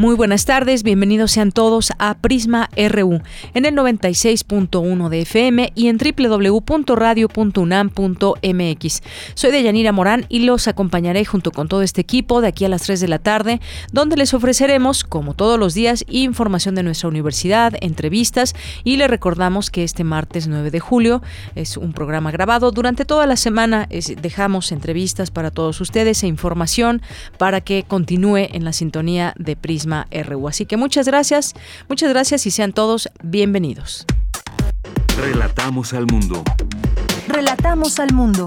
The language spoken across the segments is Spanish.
Muy buenas tardes, bienvenidos sean todos a Prisma RU en el 96.1 de FM y en www.radio.unam.mx. Soy Deyanira Morán y los acompañaré junto con todo este equipo de aquí a las 3 de la tarde, donde les ofreceremos, como todos los días, información de nuestra universidad, entrevistas y les recordamos que este martes 9 de julio es un programa grabado. Durante toda la semana dejamos entrevistas para todos ustedes e información para que continúe en la sintonía de Prisma RU. Así que muchas gracias, muchas gracias y sean todos bienvenidos. Relatamos al mundo. Relatamos al mundo.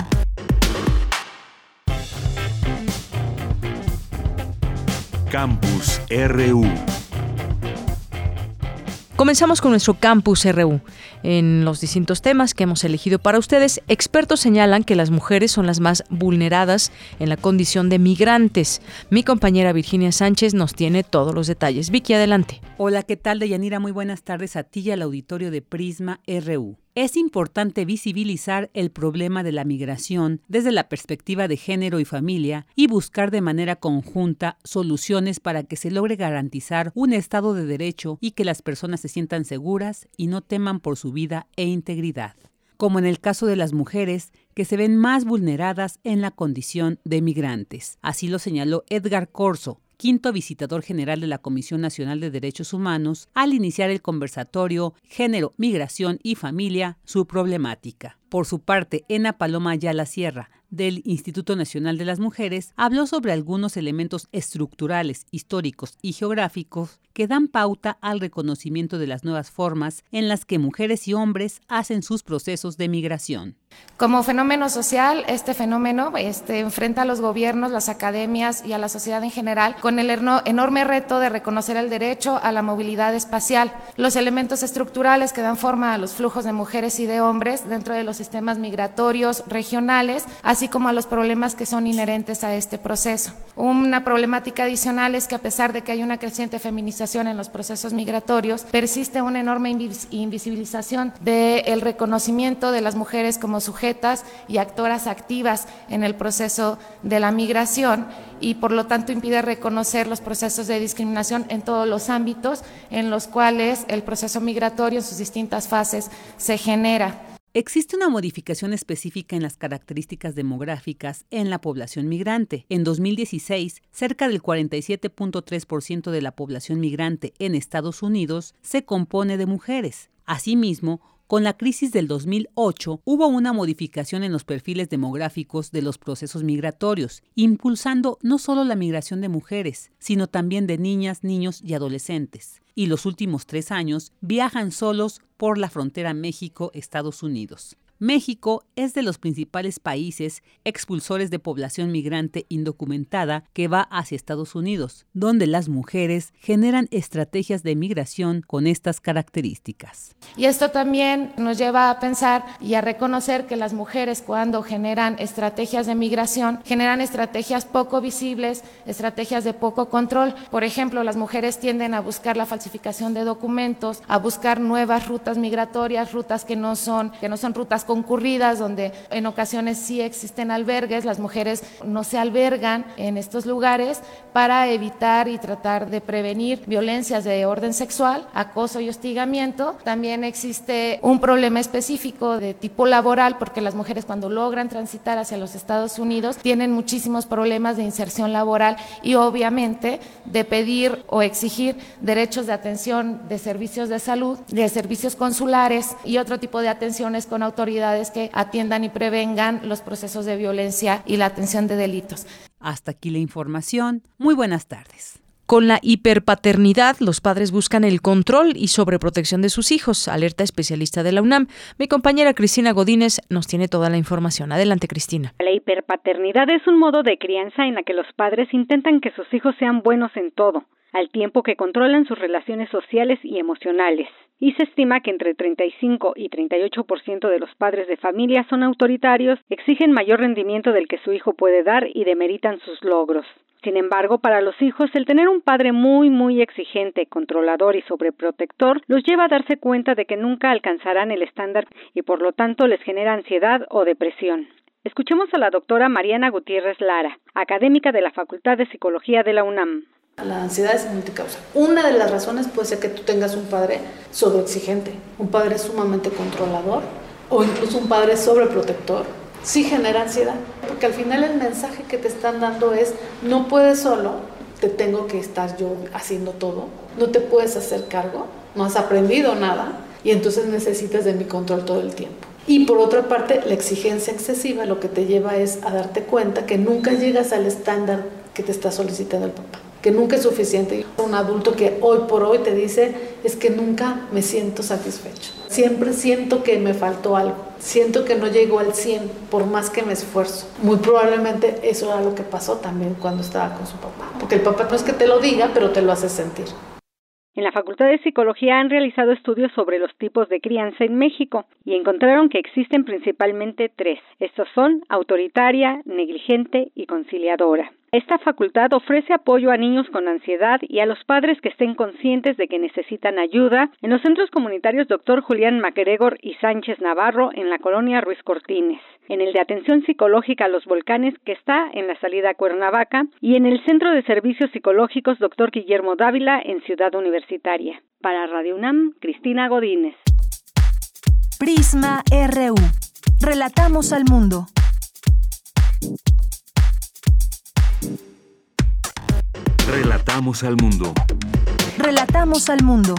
Campus RU. Comenzamos con nuestro Campus RU. En los distintos temas que hemos elegido para ustedes, expertos señalan que las mujeres son las más vulneradas en la condición de migrantes. Mi compañera Virginia Sánchez nos tiene todos los detalles. Vicky, adelante. Hola, ¿qué tal, Deyanira? Muy buenas tardes a ti y al auditorio de Prisma RU. Es importante visibilizar el problema de la migración desde la perspectiva de género y familia y buscar de manera conjunta soluciones para que se logre garantizar un Estado de Derecho y que las personas se sientan seguras y no teman por su vida e integridad como en el caso de las mujeres, que se ven más vulneradas en la condición de migrantes. Así lo señaló Edgar Corso, quinto visitador general de la Comisión Nacional de Derechos Humanos, al iniciar el conversatorio Género, Migración y Familia, su problemática. Por su parte, Ena Paloma Ayala Sierra, del Instituto Nacional de las Mujeres, habló sobre algunos elementos estructurales, históricos y geográficos que dan pauta al reconocimiento de las nuevas formas en las que mujeres y hombres hacen sus procesos de migración. Como fenómeno social, este fenómeno este, enfrenta a los gobiernos, las academias y a la sociedad en general con el enorme reto de reconocer el derecho a la movilidad espacial, los elementos estructurales que dan forma a los flujos de mujeres y de hombres dentro de los sistemas migratorios regionales, así como a los problemas que son inherentes a este proceso. Una problemática adicional es que a pesar de que hay una creciente feminización en los procesos migratorios, persiste una enorme invisibilización del reconocimiento de las mujeres como sujetas y actoras activas en el proceso de la migración y por lo tanto impide reconocer los procesos de discriminación en todos los ámbitos en los cuales el proceso migratorio en sus distintas fases se genera. Existe una modificación específica en las características demográficas en la población migrante. En 2016, cerca del 47.3% de la población migrante en Estados Unidos se compone de mujeres. Asimismo, con la crisis del 2008 hubo una modificación en los perfiles demográficos de los procesos migratorios, impulsando no solo la migración de mujeres, sino también de niñas, niños y adolescentes y los últimos tres años viajan solos por la frontera México-Estados Unidos. México es de los principales países expulsores de población migrante indocumentada que va hacia Estados Unidos, donde las mujeres generan estrategias de migración con estas características. Y esto también nos lleva a pensar y a reconocer que las mujeres cuando generan estrategias de migración, generan estrategias poco visibles, estrategias de poco control. Por ejemplo, las mujeres tienden a buscar la falsificación de documentos, a buscar nuevas rutas migratorias, rutas que no son, que no son rutas concurridas, donde en ocasiones sí existen albergues, las mujeres no se albergan en estos lugares para evitar y tratar de prevenir violencias de orden sexual, acoso y hostigamiento. También existe un problema específico de tipo laboral, porque las mujeres cuando logran transitar hacia los Estados Unidos tienen muchísimos problemas de inserción laboral y obviamente de pedir o exigir derechos de atención de servicios de salud, de servicios consulares y otro tipo de atenciones con autoridad autoridades que atiendan y prevengan los procesos de violencia y la atención de delitos. Hasta aquí la información. Muy buenas tardes. Con la hiperpaternidad, los padres buscan el control y sobreprotección de sus hijos, alerta especialista de la UNAM. Mi compañera Cristina Godínez nos tiene toda la información. Adelante, Cristina. La hiperpaternidad es un modo de crianza en la que los padres intentan que sus hijos sean buenos en todo, al tiempo que controlan sus relaciones sociales y emocionales. Y se estima que entre 35 y 38% de los padres de familia son autoritarios, exigen mayor rendimiento del que su hijo puede dar y demeritan sus logros. Sin embargo, para los hijos, el tener un padre muy, muy exigente, controlador y sobreprotector los lleva a darse cuenta de que nunca alcanzarán el estándar y por lo tanto les genera ansiedad o depresión. Escuchemos a la doctora Mariana Gutiérrez Lara, académica de la Facultad de Psicología de la UNAM. La ansiedad es multicausa. Una de las razones puede ser que tú tengas un padre sobreexigente, un padre sumamente controlador o incluso un padre sobreprotector sí genera ansiedad, porque al final el mensaje que te están dando es, no puedes solo, te tengo que estar yo haciendo todo, no te puedes hacer cargo, no has aprendido nada y entonces necesitas de mi control todo el tiempo. Y por otra parte, la exigencia excesiva lo que te lleva es a darte cuenta que nunca llegas al estándar que te está solicitando el papá que nunca es suficiente. Un adulto que hoy por hoy te dice es que nunca me siento satisfecho. Siempre siento que me faltó algo. Siento que no llego al 100 por más que me esfuerzo. Muy probablemente eso era lo que pasó también cuando estaba con su papá. Porque el papá no es que te lo diga, pero te lo hace sentir. En la Facultad de Psicología han realizado estudios sobre los tipos de crianza en México y encontraron que existen principalmente tres. Estos son autoritaria, negligente y conciliadora. Esta facultad ofrece apoyo a niños con ansiedad y a los padres que estén conscientes de que necesitan ayuda en los centros comunitarios Dr. Julián MacGregor y Sánchez Navarro en la colonia Ruiz Cortines, en el de atención psicológica a los volcanes que está en la salida Cuernavaca y en el Centro de Servicios Psicológicos Dr. Guillermo Dávila en Ciudad Universitaria. Para Radio UNAM, Cristina Godínez. Prisma RU. Relatamos al mundo. Relatamos al mundo. Relatamos al mundo.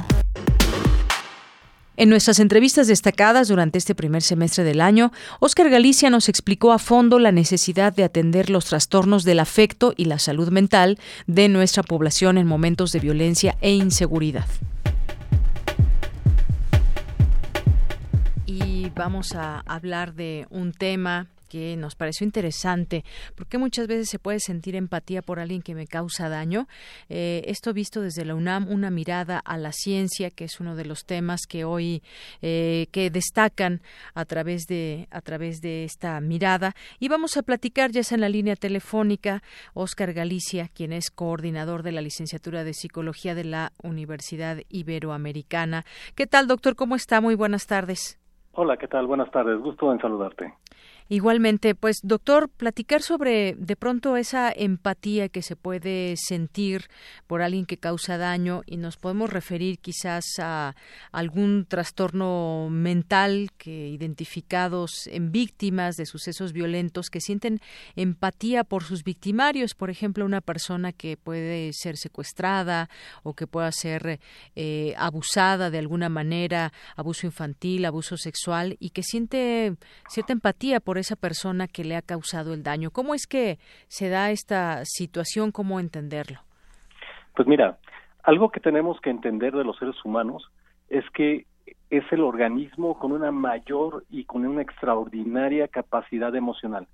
En nuestras entrevistas destacadas durante este primer semestre del año, Oscar Galicia nos explicó a fondo la necesidad de atender los trastornos del afecto y la salud mental de nuestra población en momentos de violencia e inseguridad. Y vamos a hablar de un tema que nos pareció interesante, porque muchas veces se puede sentir empatía por alguien que me causa daño. Eh, esto visto desde la UNAM, una mirada a la ciencia, que es uno de los temas que hoy eh, que destacan a través de a través de esta mirada. Y vamos a platicar ya sea en la línea telefónica Oscar Galicia, quien es coordinador de la licenciatura de psicología de la Universidad Iberoamericana. ¿Qué tal, doctor? ¿Cómo está? Muy buenas tardes. Hola, ¿qué tal? Buenas tardes. Gusto en saludarte. Igualmente, pues doctor, platicar sobre de pronto esa empatía que se puede sentir por alguien que causa daño y nos podemos referir quizás a algún trastorno mental que identificados en víctimas de sucesos violentos que sienten empatía por sus victimarios, por ejemplo, una persona que puede ser secuestrada o que pueda ser eh, abusada de alguna manera, abuso infantil, abuso sexual y que siente cierta empatía por esa persona que le ha causado el daño. ¿Cómo es que se da esta situación? ¿Cómo entenderlo? Pues mira, algo que tenemos que entender de los seres humanos es que es el organismo con una mayor y con una extraordinaria capacidad emocional.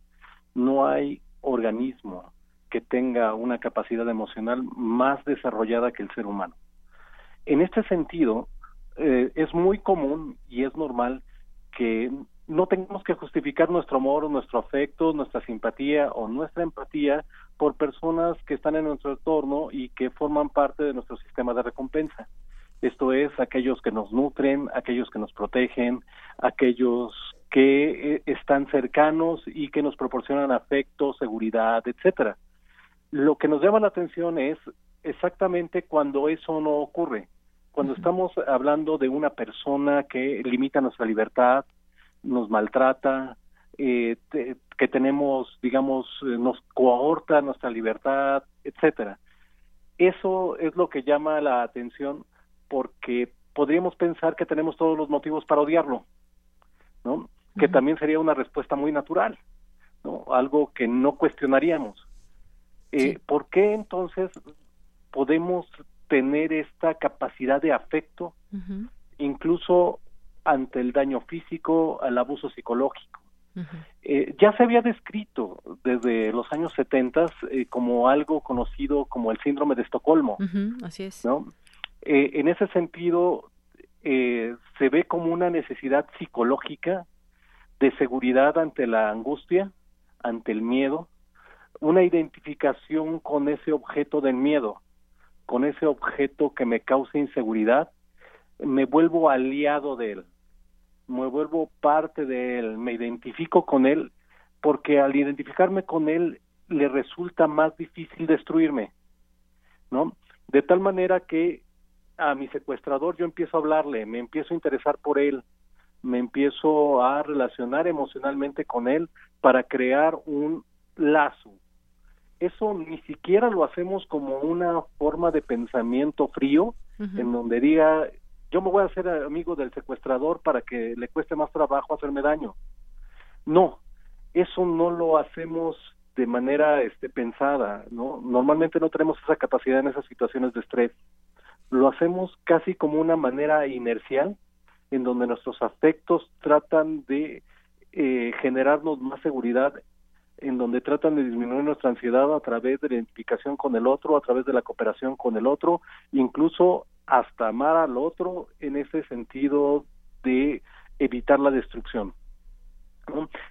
No hay organismo que tenga una capacidad emocional más desarrollada que el ser humano. En este sentido, eh, es muy común y es normal que no tengamos que justificar nuestro amor, nuestro afecto, nuestra simpatía o nuestra empatía por personas que están en nuestro entorno y que forman parte de nuestro sistema de recompensa. Esto es, aquellos que nos nutren, aquellos que nos protegen, aquellos que eh, están cercanos y que nos proporcionan afecto, seguridad, etcétera. Lo que nos llama la atención es exactamente cuando eso no ocurre, cuando estamos hablando de una persona que limita nuestra libertad, nos maltrata, eh, que tenemos, digamos, eh, nos cohorta nuestra libertad, etcétera. Eso es lo que llama la atención porque podríamos pensar que tenemos todos los motivos para odiarlo, ¿no? que también sería una respuesta muy natural, ¿no? Algo que no cuestionaríamos. Eh, ¿Por qué entonces podemos tener esta capacidad de afecto, incluso ante el daño físico, al abuso psicológico? Eh, ya se había descrito desde los años 70 eh, como algo conocido como el síndrome de Estocolmo. así es. ¿no? Eh, en ese sentido, se ve como una necesidad psicológica de seguridad ante la angustia, ante el miedo, una identificación con ese objeto del miedo, con ese objeto que me causa inseguridad, me vuelvo aliado de él me vuelvo parte de él, me identifico con él, porque al identificarme con él le resulta más difícil destruirme, ¿no? De tal manera que a mi secuestrador yo empiezo a hablarle, me empiezo a interesar por él, me empiezo a relacionar emocionalmente con él para crear un lazo. Eso ni siquiera lo hacemos como una forma de pensamiento frío, en donde diga, yo me voy a hacer amigo del secuestrador para que le cueste más trabajo hacerme daño. No, eso no lo hacemos de manera este, pensada, ¿no? Normalmente no tenemos esa capacidad en esas situaciones de estrés. Lo hacemos casi como una manera inercial, en donde nuestros afectos tratan de eh, generarnos más seguridad, en donde tratan de disminuir nuestra ansiedad a través de la identificación con el otro, a través de la cooperación con el otro, incluso hasta amar al otro en ese sentido de evitar la destrucción.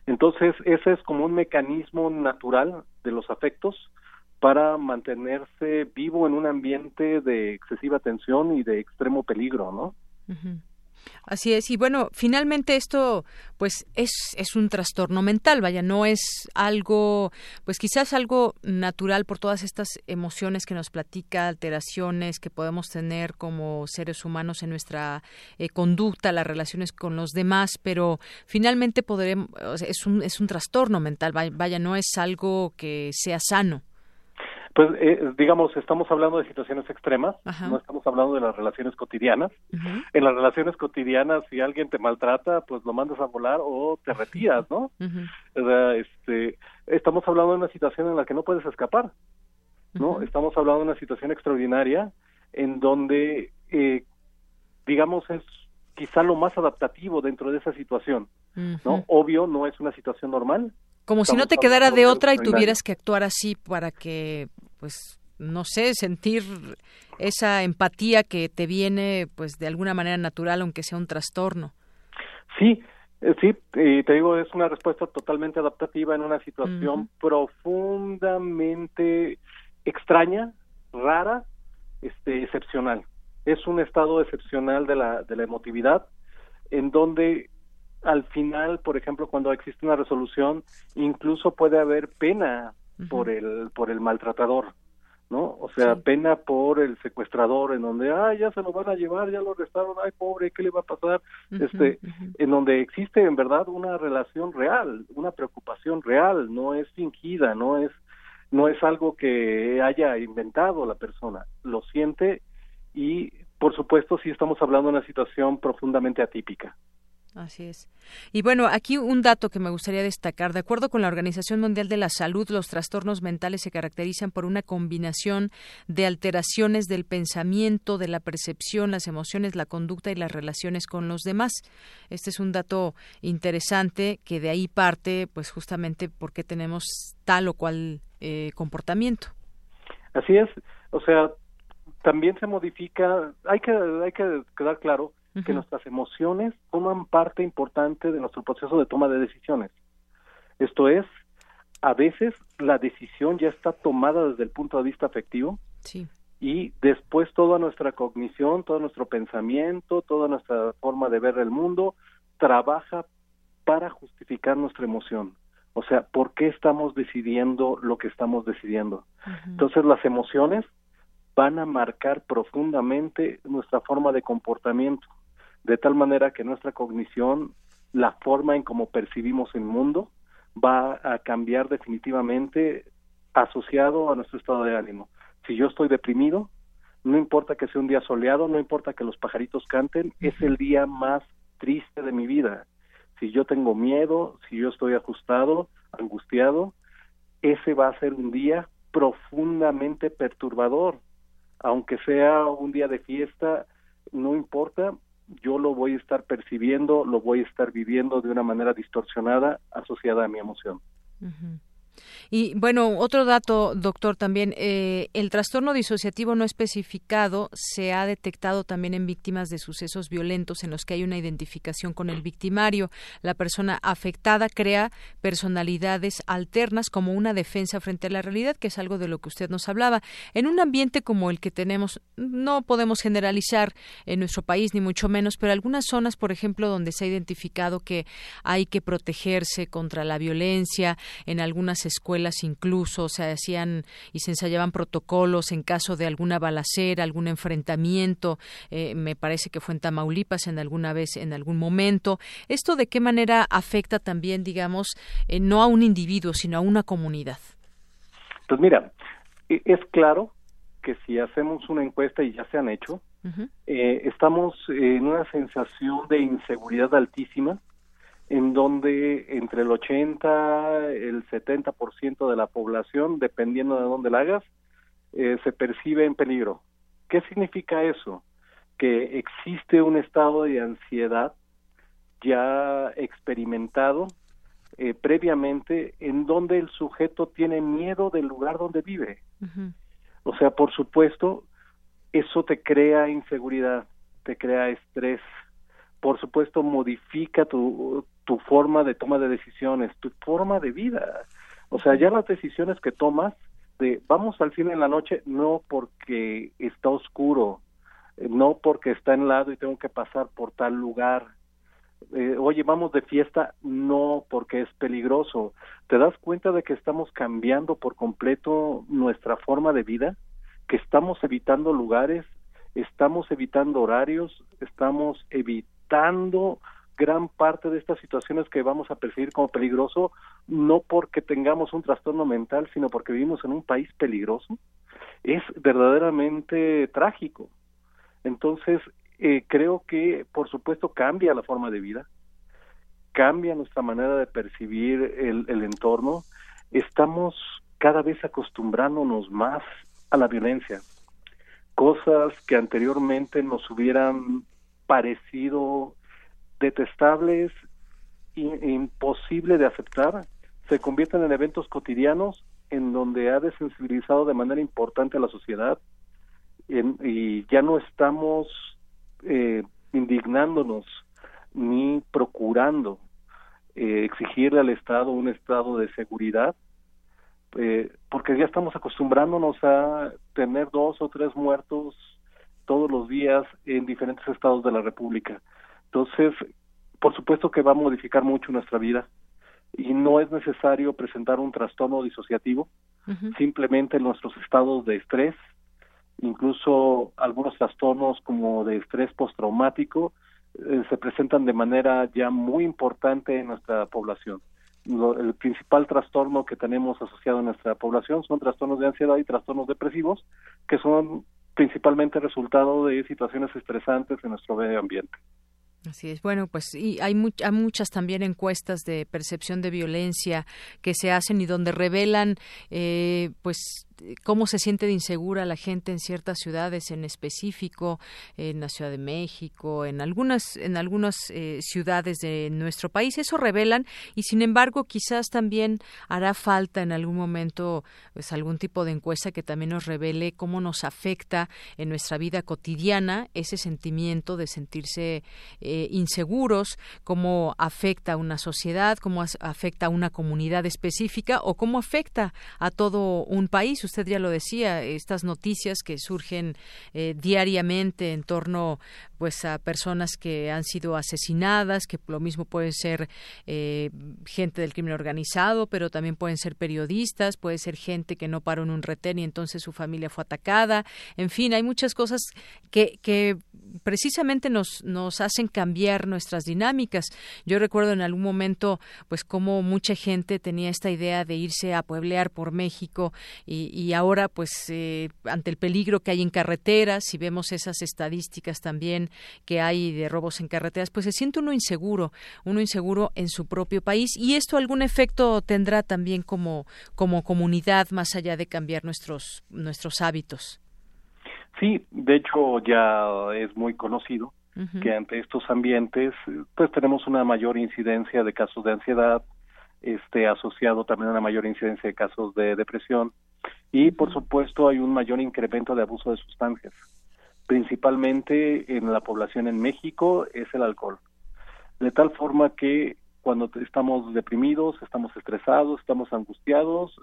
Entonces, ese es como un mecanismo natural de los afectos para mantenerse vivo en un ambiente de excesiva tensión y de extremo peligro, ¿no? Así es, y bueno, finalmente esto pues es, es un trastorno mental, vaya, no es algo, pues quizás algo natural por todas estas emociones que nos platica, alteraciones que podemos tener como seres humanos en nuestra eh, conducta, las relaciones con los demás, pero finalmente podremos, es un, es un trastorno mental, vaya, no es algo que sea sano. Pues, eh, digamos, estamos hablando de situaciones extremas, no estamos hablando de las relaciones cotidianas. En las relaciones cotidianas, si alguien te maltrata, pues lo mandas a volar o te retiras, ¿no? este, estamos hablando de una situación en la que no puedes escapar, ¿no? Estamos hablando de una situación extraordinaria en donde, eh, digamos, es quizá lo más adaptativo dentro de esa situación, ¿no? Obvio, no es una situación normal, como si no te quedara de otra y tuvieras que actuar así para que pues no sé, sentir esa empatía que te viene pues de alguna manera natural aunque sea un trastorno. Sí, eh, sí, y te digo, es una respuesta totalmente adaptativa en una situación profundamente extraña, rara, este, excepcional. Es un estado excepcional de la, de la emotividad en donde al final, por ejemplo, cuando existe una resolución, incluso puede haber pena por el por el maltratador, ¿no? O sea, pena por el secuestrador en donde, ay, ya se lo van a llevar, ya lo arrestaron, ay, pobre, ¿qué le va a pasar? este, en donde existe en verdad una relación real, una preocupación real, no es fingida, no es no es algo que haya inventado la persona, lo siente y por supuesto sí estamos hablando de una situación profundamente atípica. Así es. Y bueno, aquí un dato que me gustaría destacar. De acuerdo con la Organización Mundial de la Salud, los trastornos mentales se caracterizan por una combinación de alteraciones del pensamiento, de la percepción, las emociones, la conducta y las relaciones con los demás. Este es un dato interesante que de ahí parte, pues justamente porque tenemos tal o cual eh, comportamiento. Así es. O sea, también se modifica, hay que, hay que quedar claro que nuestras emociones forman parte importante de nuestro proceso de toma de decisiones. Esto es, a veces la decisión ya está tomada desde el punto de vista afectivo y después toda nuestra cognición, todo nuestro pensamiento, toda nuestra forma de ver el mundo trabaja para justificar nuestra emoción. O sea, ¿por qué estamos decidiendo lo que estamos decidiendo? Entonces las emociones van a marcar profundamente nuestra forma de comportamiento de tal manera que nuestra cognición, la forma en cómo percibimos el mundo, va a cambiar definitivamente asociado a nuestro estado de ánimo. Si yo estoy deprimido, no importa que sea un día soleado, no importa que los pajaritos canten, es el día más triste de mi vida. si yo tengo miedo, si yo estoy ajustado, angustiado, ese va a ser un día profundamente perturbador. Aunque sea un día de fiesta, no importa, yo lo voy a estar percibiendo, lo voy a estar viviendo de una manera distorsionada asociada a mi emoción. Y bueno, otro dato, doctor, también, eh, el trastorno disociativo no especificado se ha detectado también en víctimas de sucesos violentos en los que hay una identificación con el victimario. La persona afectada crea personalidades alternas como una defensa frente a la realidad, que es algo de lo que usted nos hablaba. En un ambiente como el que tenemos, no podemos generalizar en nuestro país, ni mucho menos, pero algunas zonas, por ejemplo, donde se ha identificado que hay que protegerse contra la violencia, en algunas escuelas incluso se hacían y se ensayaban protocolos en caso de alguna balacera, algún enfrentamiento, eh, me parece que fue en Tamaulipas en alguna vez, en algún momento. ¿Esto de qué manera afecta también, digamos, eh, no a un individuo, sino a una comunidad? Pues mira, e, es claro que si hacemos una encuesta y ya se han hecho, eh, estamos en una sensación de inseguridad altísima en donde entre el 80 el 70% de la población, dependiendo de dónde la hagas, eh, se percibe en peligro. ¿Qué significa eso? Que existe un estado de ansiedad ya experimentado eh, previamente en donde el sujeto tiene miedo del lugar donde vive. O sea, por supuesto, eso te crea inseguridad, te crea estrés, por supuesto modifica tu, tu forma de toma de decisiones, tu forma de vida. O sea, ya las decisiones que tomas de vamos al cine en la noche no porque está oscuro, eh, no porque está en lado y tengo que pasar por tal lugar. Eh, oye, vamos de fiesta no porque es peligroso. ¿Te das cuenta de que estamos cambiando por completo nuestra forma de vida? Que estamos evitando lugares, estamos evitando horarios, estamos evitando gran parte de estas situaciones que vamos a percibir como peligroso, no porque tengamos un trastorno mental, sino porque vivimos en un país peligroso, es verdaderamente trágico. Entonces, eh, creo que, por supuesto, cambia la forma de vida, cambia nuestra manera de percibir el, el entorno, estamos cada vez acostumbrándonos más a la violencia, cosas que anteriormente nos hubieran parecido detestables, imposible de aceptar, se convierten en eventos cotidianos en donde ha desensibilizado de manera importante a la sociedad y ya no estamos eh, indignándonos ni procurando eh, exigirle al Estado un estado de seguridad, eh, porque ya estamos acostumbrándonos a tener dos o tres muertos todos los días en diferentes estados de la República. Entonces, por supuesto que va a modificar mucho nuestra vida y no es necesario presentar un trastorno disociativo, simplemente nuestros estados de estrés, incluso algunos trastornos como de estrés postraumático, eh, se presentan de manera ya muy importante en nuestra población. el principal trastorno que tenemos asociado en nuestra población son trastornos de ansiedad y trastornos depresivos, que son principalmente resultado de situaciones estresantes en nuestro medio ambiente. Así es. Bueno, pues y hay, hay, muchas también encuestas de percepción de violencia que se hacen y donde revelan, eh, pues cómo se siente de insegura la gente en ciertas ciudades en específico, en la Ciudad de México, en algunas, en algunas eh, ciudades de nuestro país. Eso revelan y sin embargo quizás también hará falta en algún momento pues algún tipo de encuesta que también nos revele cómo nos afecta en nuestra vida cotidiana ese sentimiento de sentirse eh, inseguros, cómo afecta a una sociedad, cómo afecta a una comunidad específica o cómo afecta a todo un país usted ya lo decía, estas noticias que surgen eh, diariamente en torno pues a personas que han sido asesinadas, que lo mismo pueden ser eh, gente del crimen organizado, pero también pueden ser periodistas, puede ser gente que no paró en un retén y entonces su familia fue atacada. En fin, hay muchas cosas que, que precisamente nos, nos hacen cambiar nuestras dinámicas. Yo recuerdo en algún momento, pues, como mucha gente tenía esta idea de irse a pueblear por México y, y ahora, pues, eh, ante el peligro que hay en carreteras, si vemos esas estadísticas también que hay de robos en carreteras, pues se siente uno inseguro, uno inseguro en su propio país y esto algún efecto tendrá también como, como comunidad más allá de cambiar nuestros, nuestros hábitos. Sí, de hecho ya es muy conocido que ante estos ambientes pues tenemos una mayor incidencia de casos de ansiedad, este asociado también a una mayor incidencia de casos de depresión y por supuesto hay un mayor incremento de abuso de sustancias. Principalmente en la población en México es el alcohol. De tal forma que cuando estamos deprimidos, estamos estresados, estamos angustiados,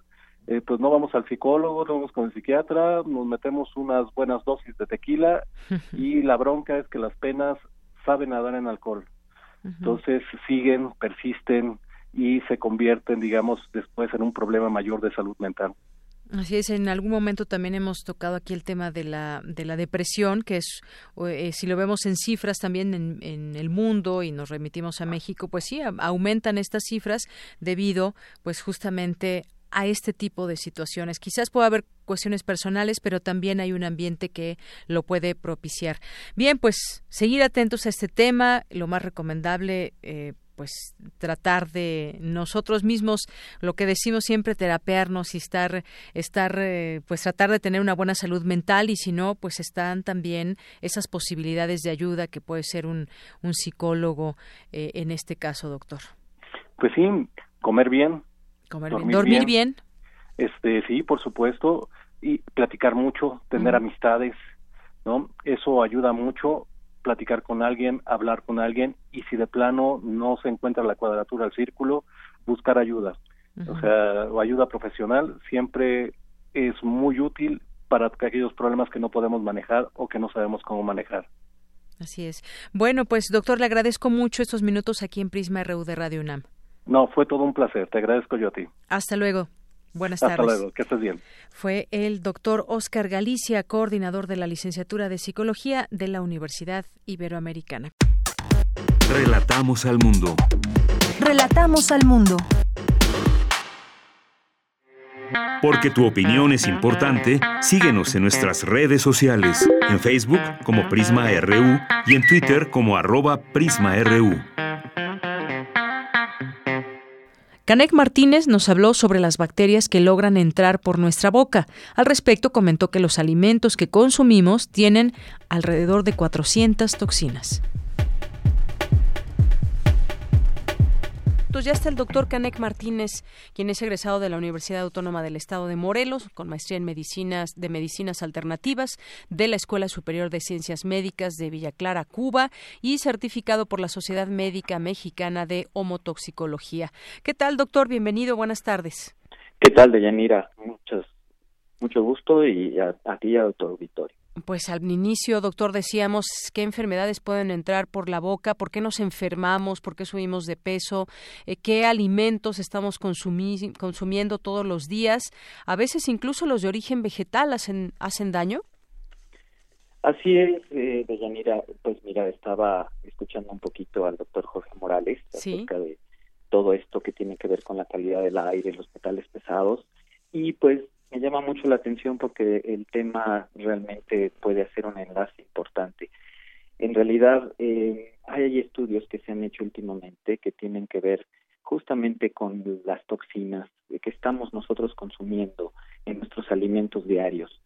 eh, pues no vamos al psicólogo, no vamos con el psiquiatra, nos metemos unas buenas dosis de tequila y la bronca es que las penas saben nadar en alcohol. Entonces siguen, persisten y se convierten, digamos, después en un problema mayor de salud mental. Así es, en algún momento también hemos tocado aquí el tema de la, de la depresión, que es, eh, si lo vemos en cifras también en, en, el mundo y nos remitimos a México, pues sí, aumentan estas cifras debido, pues justamente a este tipo de situaciones. Quizás pueda haber cuestiones personales, pero también hay un ambiente que lo puede propiciar. Bien, pues seguir atentos a este tema, lo más recomendable. Eh, pues tratar de nosotros mismos lo que decimos siempre terapearnos y estar estar eh, pues tratar de tener una buena salud mental y si no pues están también esas posibilidades de ayuda que puede ser un, un psicólogo eh, en este caso doctor pues sí comer bien dormir, bien. Este, sí, por supuesto, y platicar mucho, tener amistades, ¿no? Eso ayuda mucho, platicar con alguien, hablar con alguien, y si de plano no se encuentra la cuadratura del círculo, buscar ayuda. O sea, o ayuda profesional siempre es muy útil para aquellos problemas que no podemos manejar o que no sabemos cómo manejar. Así es. Bueno, pues doctor, le agradezco mucho estos minutos aquí en Prisma RU de Radio UNAM. No, fue todo un placer. Te agradezco yo a ti. Hasta luego. Buenas tardes. Luego, que estés bien. Fue el doctor Oscar Galicia, coordinador de la licenciatura de Psicología de la Universidad Iberoamericana. Relatamos al mundo. Relatamos al mundo. Porque tu opinión es importante, síguenos en nuestras redes sociales, en Facebook como Prisma RU y en Twitter como arroba PrismaRU. Canek Martínez nos habló sobre las bacterias que logran entrar por nuestra boca. Al respecto comentó que los alimentos que consumimos tienen alrededor de 400 toxinas. Ya está el doctor Canek Martínez, quien es egresado de la Universidad Autónoma del Estado de Morelos, con maestría en medicinas de medicinas alternativas de la Escuela Superior de Ciencias Médicas de Villa Clara, Cuba, y certificado por la Sociedad Médica Mexicana de Homotoxicología. ¿Qué tal, doctor? Bienvenido, buenas tardes. ¿Qué tal, Deyanira? Muchos, mucho gusto y a, a ti y a auditorio. Pues al inicio, doctor, decíamos qué enfermedades pueden entrar por la boca, por qué nos enfermamos, por qué subimos de peso, eh, qué alimentos estamos consumiendo todos los días. A veces incluso los de origen vegetal hacen, hacen daño. Así es, eh, Deyanira. Pues mira, estaba escuchando un poquito al doctor Jorge Morales acerca de todo esto que tiene que ver con la calidad del aire, los metales pesados. Y pues me llama mucho la atención porque el tema realmente puede hacer un enlace importante. En realidad, eh, hay estudios que se han hecho últimamente que tienen que ver justamente con las toxinas que estamos nosotros consumiendo en nuestros alimentos diarios.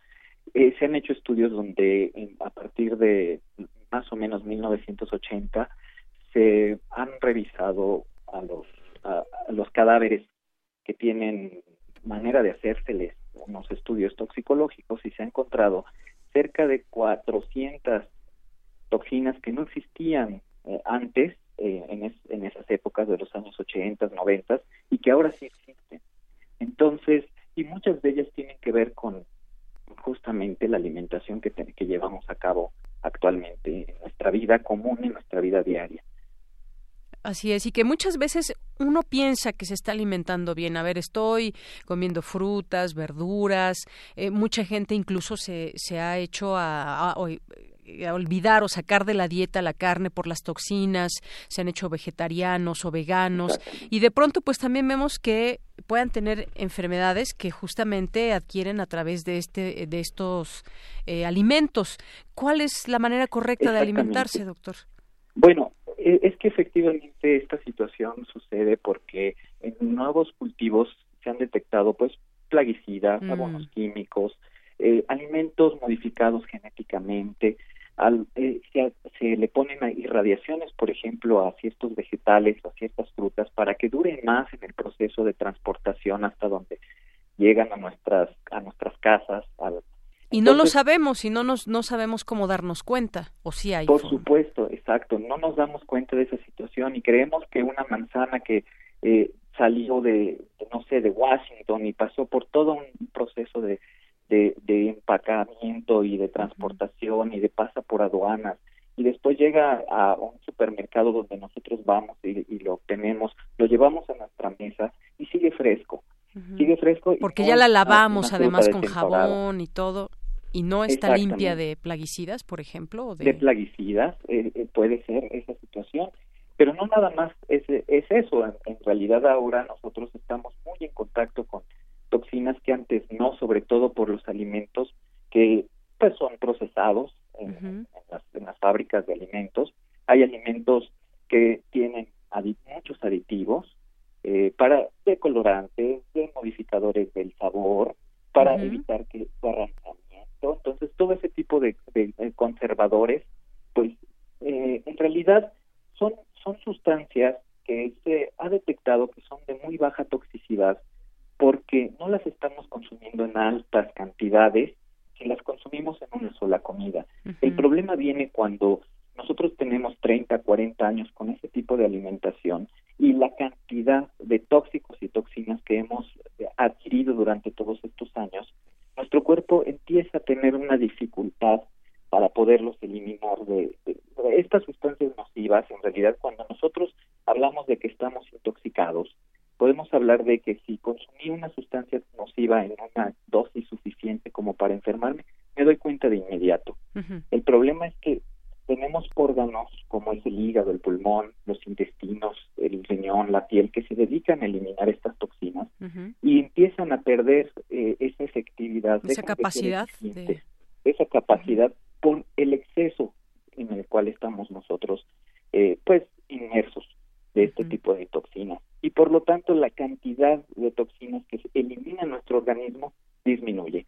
Eh, se han hecho estudios donde a partir de más o menos 1980 se han revisado a los, a los cadáveres que tienen manera de hacérseles unos estudios toxicológicos y se ha encontrado cerca de 400 toxinas que no existían eh, antes eh, en, en, esas épocas de los años 80, 90 y que ahora sí existen. Entonces, y muchas de ellas tienen que ver con justamente la alimentación que, que llevamos a cabo actualmente en nuestra vida común, en nuestra vida diaria. Así es, y que muchas veces uno piensa que se está alimentando bien. A ver, estoy comiendo frutas, verduras. Eh, mucha gente incluso se, se ha hecho a, eh, olvidar o sacar de la dieta la carne por las toxinas, se han hecho vegetarianos o veganos y de pronto pues también vemos que puedan tener enfermedades que justamente adquieren a través de este de estos eh, alimentos. ¿Cuál es la manera correcta de alimentarse, doctor? Bueno, es que efectivamente esta situación sucede porque en nuevos cultivos se han detectado pues plaguicidas, mm. abonos químicos, eh, alimentos modificados genéticamente, al, eh, se, le ponen irradiaciones, por ejemplo, a ciertos vegetales o a ciertas frutas para que duren más en el proceso de transportación hasta donde llegan a nuestras a nuestras casas. Y no lo sabemos y no nos no sabemos cómo darnos cuenta o si hay. Por supuesto, exacto. No nos damos cuenta de esa situación y creemos que una manzana que eh, salió de, no sé, de Washington y pasó por todo un proceso de de, empacamiento y de transportación y de pasa por aduanas y después llega a un supermercado donde nosotros vamos y, lo obtenemos, lo llevamos a nuestra mesa y sigue fresco, sigue fresco. Porque ya la lavamos además con jabón y todo y no está limpia de plaguicidas, por ejemplo. de... plaguicidas, eh, eh, puede ser esa situación. Pero no nada más es, es eso, en realidad ahora nosotros estamos muy en contacto con toxinas que antes no, sobre todo por los alimentos que pues son procesados en, las, fábricas de alimentos. Hay alimentos que tienen muchos aditivos eh, para decolorantes, de modificadores del sabor, para evitar que. Entonces, tipo de, conservadores, pues eh, en realidad son, son sustancias que se ha detectado que son de muy baja toxicidad porque no las estamos consumiendo en altas cantidades si las consumimos en una sola comida. El problema viene cuando nosotros tenemos 30, 40 años con ese tipo de alimentación y la cantidad de tóxicos y toxinas que hemos adquirido durante todos estos años, nuestro cuerpo empieza tener una dificultad para poderlos eliminar de, estas sustancias nocivas. En realidad, cuando nosotros hablamos de que estamos intoxicados, podemos hablar de que si consumí una sustancia nociva en una dosis suficiente como para enfermarme, me doy cuenta de inmediato. El problema es que tenemos órganos como es el hígado, el pulmón, los intestinos, el riñón, la piel, que se dedican a eliminar estas toxinas y empiezan a perder efectividad, esa capacidad, esa capacidad por el exceso en el cual estamos nosotros, eh, pues, inmersos de este tipo de toxinas y por lo tanto la cantidad de toxinas que se elimina nuestro organismo disminuye.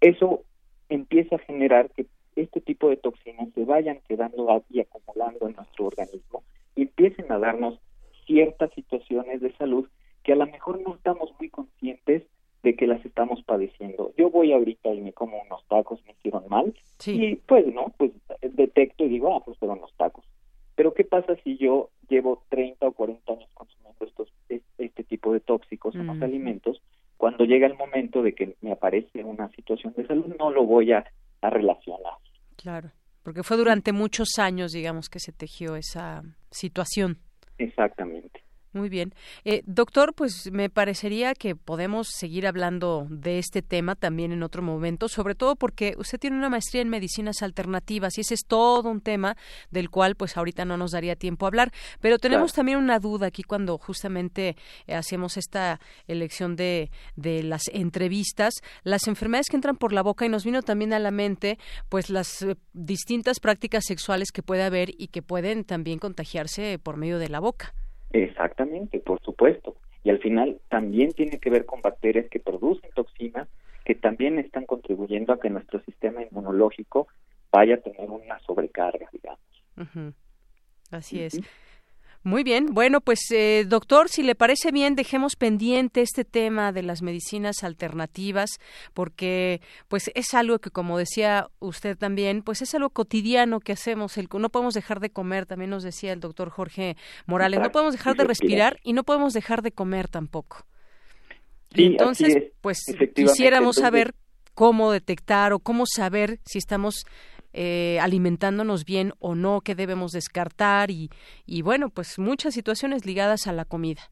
Eso empieza a generar que este tipo de toxinas se vayan quedando y acumulando en nuestro organismo y empiecen a darnos ciertas situaciones de salud que a lo mejor no estamos muy conscientes de que las estamos padeciendo. Yo voy ahorita y me como unos tacos, me hicieron mal, y pues no, pues detecto y digo, ah, pues fueron unos tacos. Pero ¿qué pasa si yo llevo 30 o 40 años consumiendo estos este tipo de tóxicos en los alimentos? Cuando llega el momento de que me aparece una situación de salud, no lo voy a, a relacionar. Claro, porque fue durante muchos años, digamos, que se tejió esa situación. Exactamente. Muy bien. Eh, doctor, pues me parecería que podemos seguir hablando de este tema también en otro momento, sobre todo porque usted tiene una maestría en medicinas alternativas y ese es todo un tema del cual pues ahorita no nos daría tiempo a hablar. Pero tenemos también una duda aquí cuando justamente eh, hacemos esta elección de, de las entrevistas, las enfermedades que entran por la boca y nos vino también a la mente pues las eh, distintas prácticas sexuales que puede haber y que pueden también contagiarse por medio de la boca. Exactamente, por supuesto. Y al final también tiene que ver con bacterias que producen toxinas que también están contribuyendo a que nuestro sistema inmunológico vaya a tener una sobrecarga, digamos. Así es. Muy bien, bueno, pues eh, doctor, si le parece bien, dejemos pendiente este tema de las medicinas alternativas, porque pues es algo que, como decía usted también, pues es algo cotidiano que hacemos. El, no podemos dejar de comer, también nos decía el doctor Jorge Morales, no podemos dejar de respirar y no podemos dejar de comer tampoco. entonces, pues quisiéramos saber cómo detectar o cómo saber si estamos eh, alimentándonos bien o no, qué debemos descartar y, y bueno, pues muchas situaciones ligadas a la comida.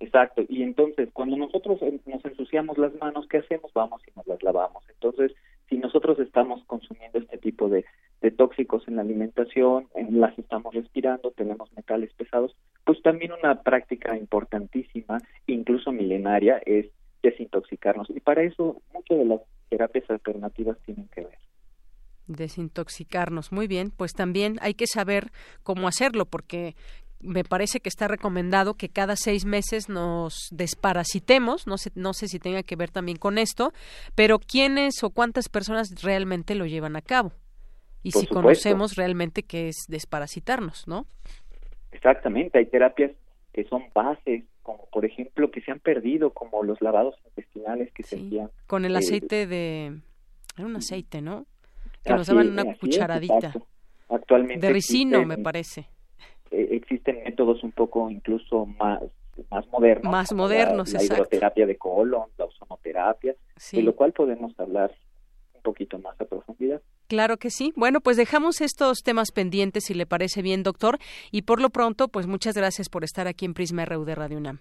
Exacto, y entonces cuando nosotros nos ensuciamos las manos, ¿qué hacemos? Vamos y nos las lavamos. Entonces, si nosotros estamos consumiendo este tipo de, de tóxicos en la alimentación, en las estamos respirando, tenemos metales pesados, pues también una práctica importantísima, incluso milenaria, es desintoxicarnos. Y para eso muchas de las terapias alternativas tienen que ver. Desintoxicarnos, muy bien, pues también hay que saber cómo hacerlo, porque me parece que está recomendado que cada seis meses nos desparasitemos, no sé, no sé si tenga que ver también con esto, pero quiénes o cuántas personas realmente lo llevan a cabo y si conocemos realmente qué es desparasitarnos, ¿no? Exactamente, hay terapias que son bases, como por ejemplo que se han perdido, como los lavados intestinales que se hacían. Con el eh, aceite de... Era un aceite, ¿no? Que nos daban una cucharadita. Actualmente. De ricino, me parece. Eh, existen métodos un poco incluso más más modernos. Más modernos, la, la hidroterapia de colon, la ozonoterapia, de lo cual podemos hablar un poquito más a profundidad. Claro que sí. Bueno, pues dejamos estos temas pendientes si le parece bien, doctor. Y por lo pronto, pues muchas gracias por estar aquí en Prisma RU de Radio UNAM.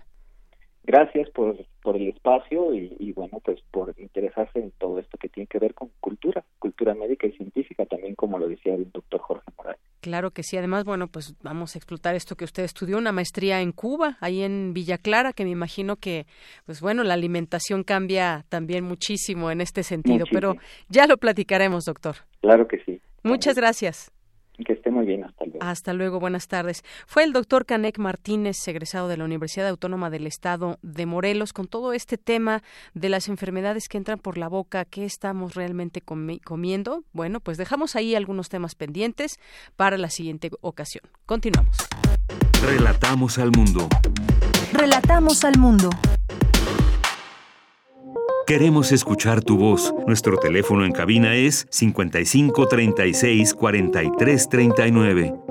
Gracias por, por el espacio y, y, bueno, pues por interesarse en todo esto que tiene que ver con cultura, cultura médica y científica, también como lo decía el doctor Jorge Morales. Claro que sí. Además, bueno, pues vamos a explotar esto que usted estudió, una maestría en Cuba, ahí en Villa Clara, que me imagino que, pues bueno, la alimentación cambia también muchísimo en este sentido, pero ya lo platicaremos, doctor. Claro que sí. Muchas gracias. Que esté muy bien, hasta. Hasta luego, buenas tardes. Fue el doctor Canek Martínez, egresado de la Universidad Autónoma del Estado de Morelos, con todo este tema de las enfermedades que entran por la boca, qué estamos realmente comiendo. Bueno, pues dejamos ahí algunos temas pendientes para la siguiente ocasión. Continuamos. Relatamos al mundo. Relatamos al mundo. Queremos escuchar tu voz. Nuestro teléfono en cabina es 55 36 43 39.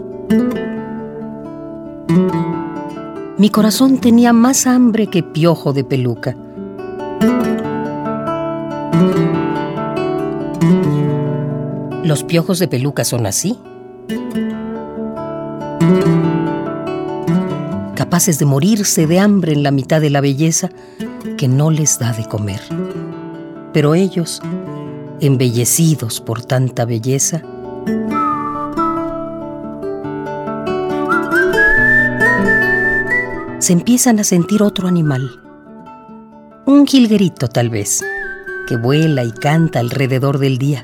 mi corazón tenía más hambre que piojo de peluca. Los piojos de peluca son así. Capaces de morirse de hambre en la mitad de la belleza que no les da de comer. Pero ellos, embellecidos por tanta belleza, se empiezan a sentir otro animal. Un jilguerito tal vez, que vuela y canta alrededor del día.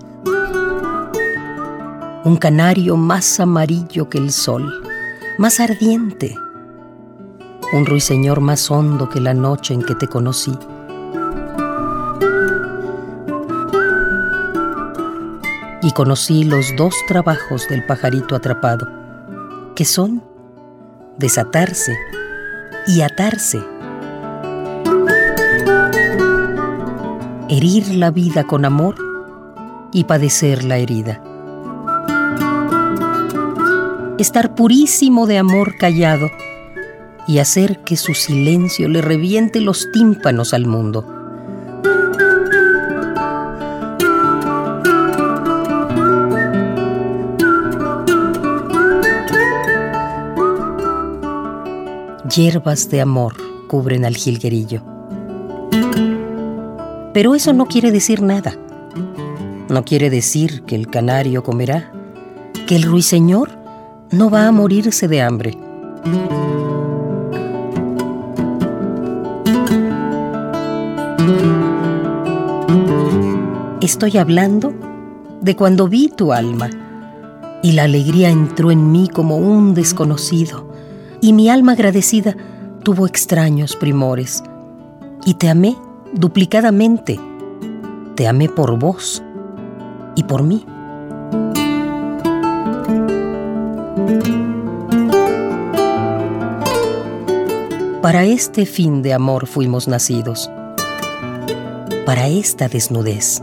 Un canario más amarillo que el sol, más ardiente. Un ruiseñor más hondo que la noche en que te conocí. Y conocí los dos trabajos del pajarito atrapado, que son desatarse y atarse. Herir la vida con amor y padecer la herida. Estar purísimo de amor callado y hacer que su silencio le reviente los tímpanos al mundo. Hierbas de amor cubren al jilguerillo. Pero eso no quiere decir nada. No quiere decir que el canario comerá, que el ruiseñor no va a morirse de hambre. Estoy hablando de cuando vi tu alma y la alegría entró en mí como un desconocido y mi alma agradecida tuvo extraños primores. Y te amé duplicadamente. Te amé por vos y por mí. Para este fin de amor fuimos nacidos. Para esta desnudez.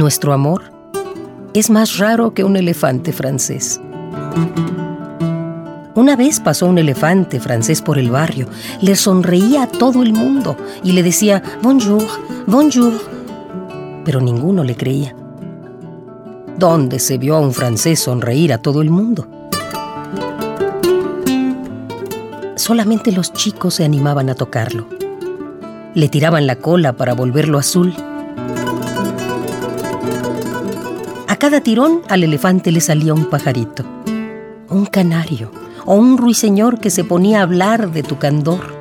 Nuestro amor es más raro que un elefante francés. Una vez pasó un elefante francés por el barrio, le sonreía a todo el mundo y le decía bonjour, bonjour, pero ninguno le creía. ¿Dónde se vio a un francés sonreír a todo el mundo? Solamente los chicos se animaban a tocarlo. Le tiraban la cola para volverlo azul. Cada tirón al elefante le salía un pajarito, un canario o un ruiseñor que se ponía a hablar de tu candor.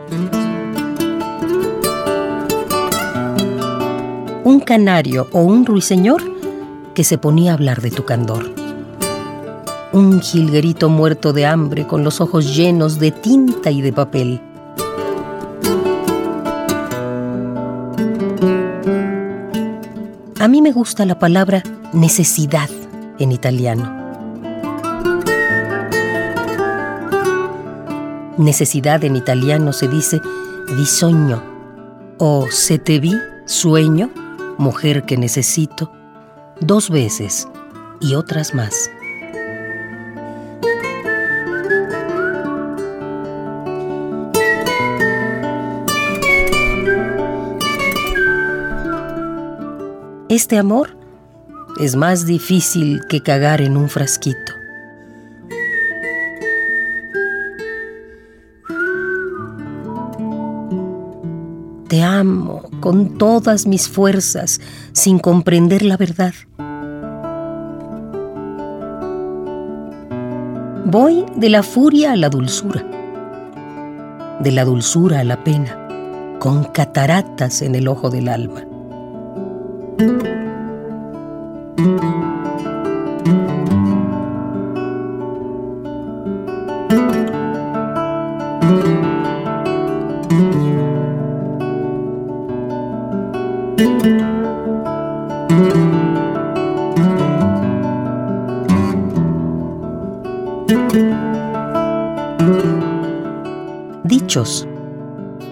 Un canario o un ruiseñor que se ponía a hablar de tu candor. Un jilguerito muerto de hambre con los ojos llenos de tinta y de papel. Mí me gusta la palabra necesidad en italiano. Necesidad en italiano se dice bisogno o se te vi, sueño, mujer que necesito, dos veces y otras más. Este amor es más difícil que cagar en un frasquito. Te amo con todas mis fuerzas sin comprender la verdad. Voy de la furia a la dulzura, de la dulzura a la pena, con cataratas en el ojo del alma. Dichos.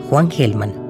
Juan Gelman.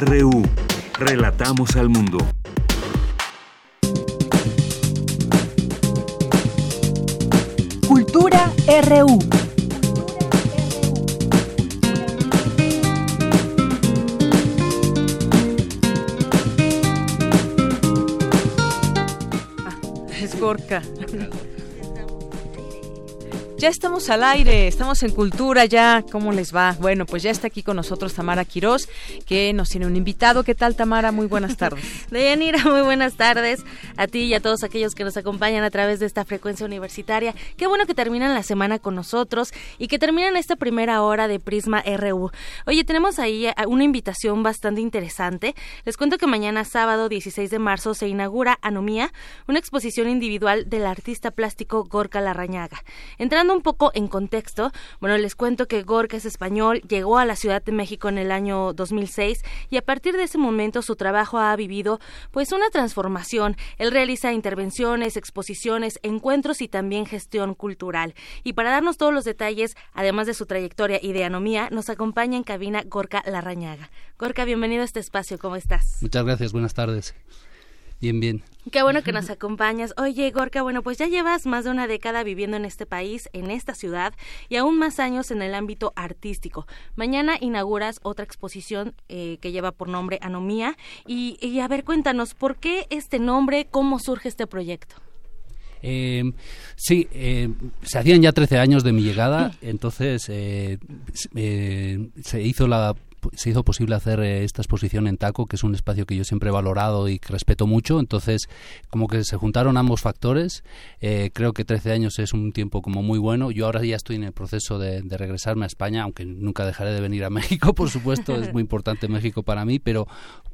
RU. Relatamos al mundo. Cultura RU. Ah, es Gorka. Ya estamos al aire, estamos en Cultura ya. ¿Cómo les va? Bueno, pues ya está aquí con nosotros Tamara Quirós, que nos tiene un invitado. ¿Qué tal, Tamara? Muy buenas tardes. Deyanira, muy buenas tardes a ti y a todos aquellos que nos acompañan a través de esta frecuencia universitaria. Qué bueno que terminan la semana con nosotros y que terminan esta primera hora de Prisma RU. Oye, tenemos ahí una invitación bastante interesante. Les cuento que mañana, sábado 16 de marzo, se inaugura Anomía, una exposición individual del artista plástico Gorka Larrañaga. Entrando un poco en contexto, bueno, les cuento que Gorka es español, llegó a la Ciudad de México en el año 2006 y a partir de ese momento su trabajo ha vivido pues una transformación. Él realiza intervenciones, exposiciones, encuentros y también gestión cultural. Y para darnos todos los detalles, además de su trayectoria y de anomía, nos acompaña en cabina Gorka Larrañaga. Gorka, bienvenido a este espacio, ¿cómo estás? Muchas gracias, buenas tardes. Bien, bien. Qué bueno que nos acompañas. Oye, Gorka, bueno, pues ya llevas más de una década viviendo en este país, en esta ciudad, y aún más años en el ámbito artístico. Mañana inauguras otra exposición eh, que lleva por nombre Anomía. Y, y a ver, cuéntanos, ¿por qué este nombre? ¿Cómo surge este proyecto? Eh, sí, eh, se hacían ya 13 años de mi llegada, entonces se hizo la se hizo posible hacer eh, esta exposición en Taco, que es un espacio que yo siempre he valorado y que respeto mucho. Entonces, como que se juntaron ambos factores. Eh, creo que 13 años es un tiempo como muy bueno. Yo ahora ya estoy en el proceso de, regresarme a España, aunque nunca dejaré de venir a México, por supuesto. es muy importante México para mí, pero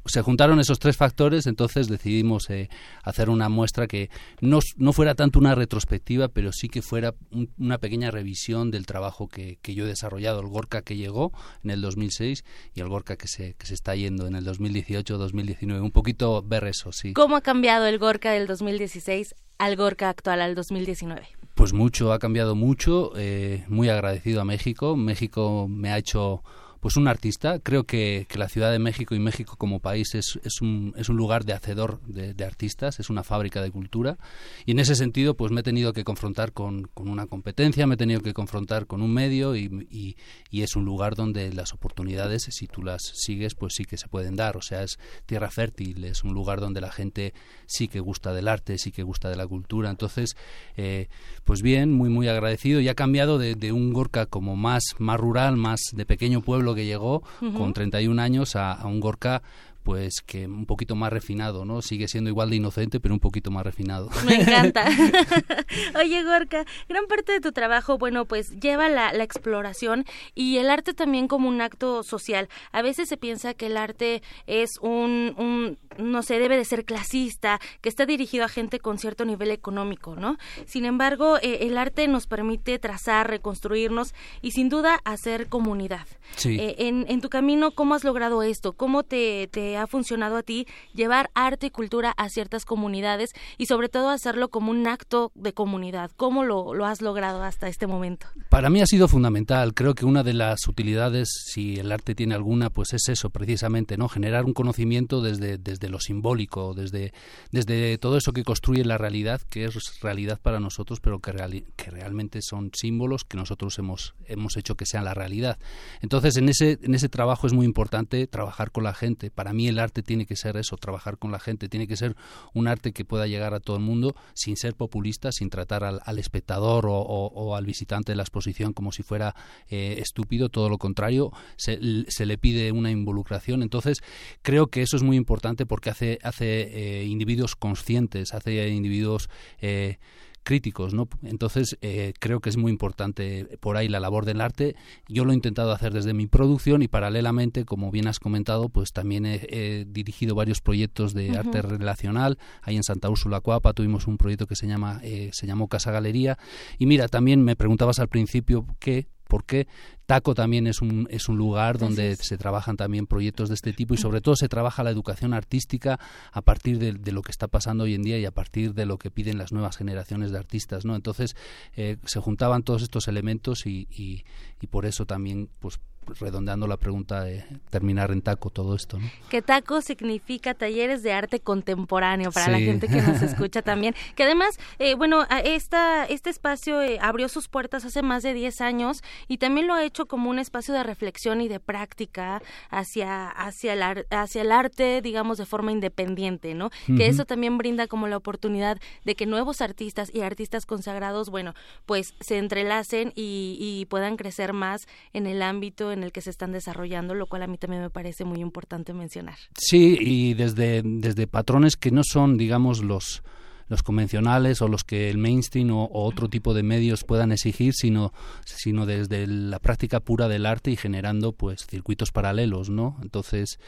se juntaron esos tres factores, entonces decidimos eh, hacer una muestra que no, no, fuera tanto una retrospectiva, pero sí que fuera una pequeña revisión del trabajo que, que, yo he desarrollado, el Gorka que llegó en el 2006 y el Gorka que se, que se está yendo en el 2018-2019. Un poquito ver eso, sí. ¿Cómo ha cambiado el Gorka del 2016 al Gorka actual, al 2019? Pues mucho, ha cambiado mucho. Eh, muy agradecido a México. México me ha hecho pues un artista. Creo que, la Ciudad de México y México como país es, es, un, es un lugar de hacedor de, artistas, es una fábrica de cultura. Y en ese sentido, pues me he tenido que confrontar con, con una competencia, me he tenido que confrontar con un medio y, y, y, es un lugar donde las oportunidades, si tú las sigues, pues sí que se pueden dar. O sea, es tierra fértil, es un lugar donde la gente sí que gusta del arte, sí que gusta de la cultura. Entonces, eh, pues bien, muy, muy agradecido. Y ha cambiado de, de un Gorka como más, más rural, más de pequeño pueblo que llegó con 31 años a, a un Gorka pues que un poquito más refinado, ¿no? Sigue siendo igual de inocente, pero un poquito más refinado. Me encanta. Oye, Gorka, gran parte de tu trabajo, bueno, pues lleva la, la, exploración y el arte también como un acto social. A veces se piensa que el arte es un, un no sé, debe de ser clasista, que está dirigido a gente con cierto nivel económico, ¿no? Sin embargo, eh, el arte nos permite trazar, reconstruirnos y sin duda hacer comunidad. Sí. Eh, en, en tu camino, ¿cómo has logrado esto? ¿Cómo te, te ha funcionado a ti llevar arte y cultura a ciertas comunidades y sobre todo hacerlo como un acto de comunidad. ¿Cómo lo, has logrado hasta este momento? Para mí ha sido fundamental. Creo que una de las utilidades, si el arte tiene alguna, pues es eso, precisamente, ¿no? Generar un conocimiento desde, desde lo simbólico, desde, desde todo eso que construye la realidad, que es realidad para nosotros, pero que, que realmente son símbolos que nosotros hemos, hemos hecho que sean la realidad. Entonces, en ese, en ese trabajo es muy importante trabajar con la gente. Para mí el arte tiene que ser eso, trabajar con la gente, tiene que ser un arte que pueda llegar a todo el mundo sin ser populista, sin tratar al, espectador o, al visitante de la exposición como si fuera eh, estúpido, todo lo contrario, se, le pide una involucración. Entonces, creo que eso es muy importante porque hace, hace eh, individuos conscientes, hace individuos... Eh, críticos, ¿no? Entonces eh, creo que es muy importante por ahí la labor del arte. Yo lo he intentado hacer desde mi producción y paralelamente, como bien has comentado, pues también he, dirigido varios proyectos de arte relacional. Ahí en Santa Úrsula Cuapa tuvimos un proyecto que se llama eh, se llamó Casa Galería. Y mira, también me preguntabas al principio qué porque Taco también es un, es un lugar donde se trabajan también proyectos de este tipo y sobre todo se trabaja la educación artística a partir de, lo que está pasando hoy en día y a partir de lo que piden las nuevas generaciones de artistas, ¿no? Entonces eh, se juntaban todos estos elementos y, y, y por eso también pues redondeando la pregunta de terminar en taco todo esto. ¿no? Que taco significa talleres de arte contemporáneo para la gente que nos escucha también. Que además, eh, bueno, esta, este espacio eh, abrió sus puertas hace más de 10 años y también lo ha hecho como un espacio de reflexión y de práctica hacia, hacia, el, hacia el arte, digamos, de forma independiente, ¿no? Que eso también brinda como la oportunidad de que nuevos artistas y artistas consagrados, bueno, pues se entrelacen y, y puedan crecer más en el ámbito en el que se están desarrollando, lo cual a mí también me parece muy importante mencionar. Sí, y desde, desde patrones que no son, digamos, los los convencionales o los que el mainstream o, otro tipo de medios puedan exigir, sino, sino desde la práctica pura del arte y generando pues circuitos paralelos, ¿no? Entonces,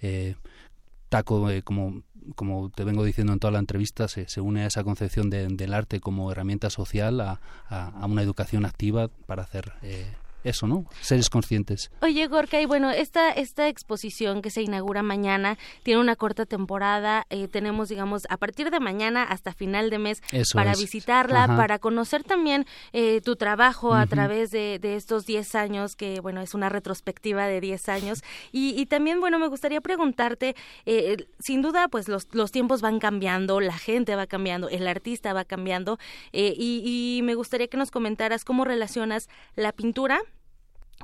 eh, Taco, eh, como, como te vengo diciendo en toda la entrevista, se, se une a esa concepción del arte como herramienta social, a, a, una educación activa para hacer eh, eso, ¿no? Seres conscientes. Oye, Gorka, y bueno, esta, esta exposición que se inaugura mañana tiene una corta temporada. Eh, tenemos, digamos, a partir de mañana hasta final de mes para visitarla, para conocer también eh, tu trabajo a través de, de estos 10 años, que, bueno, es una retrospectiva de 10 años. Y, y también, bueno, me gustaría preguntarte, eh, sin duda, pues los, los tiempos van cambiando, la gente va cambiando, el artista va cambiando, y, y me gustaría que nos comentaras cómo relacionas la pintura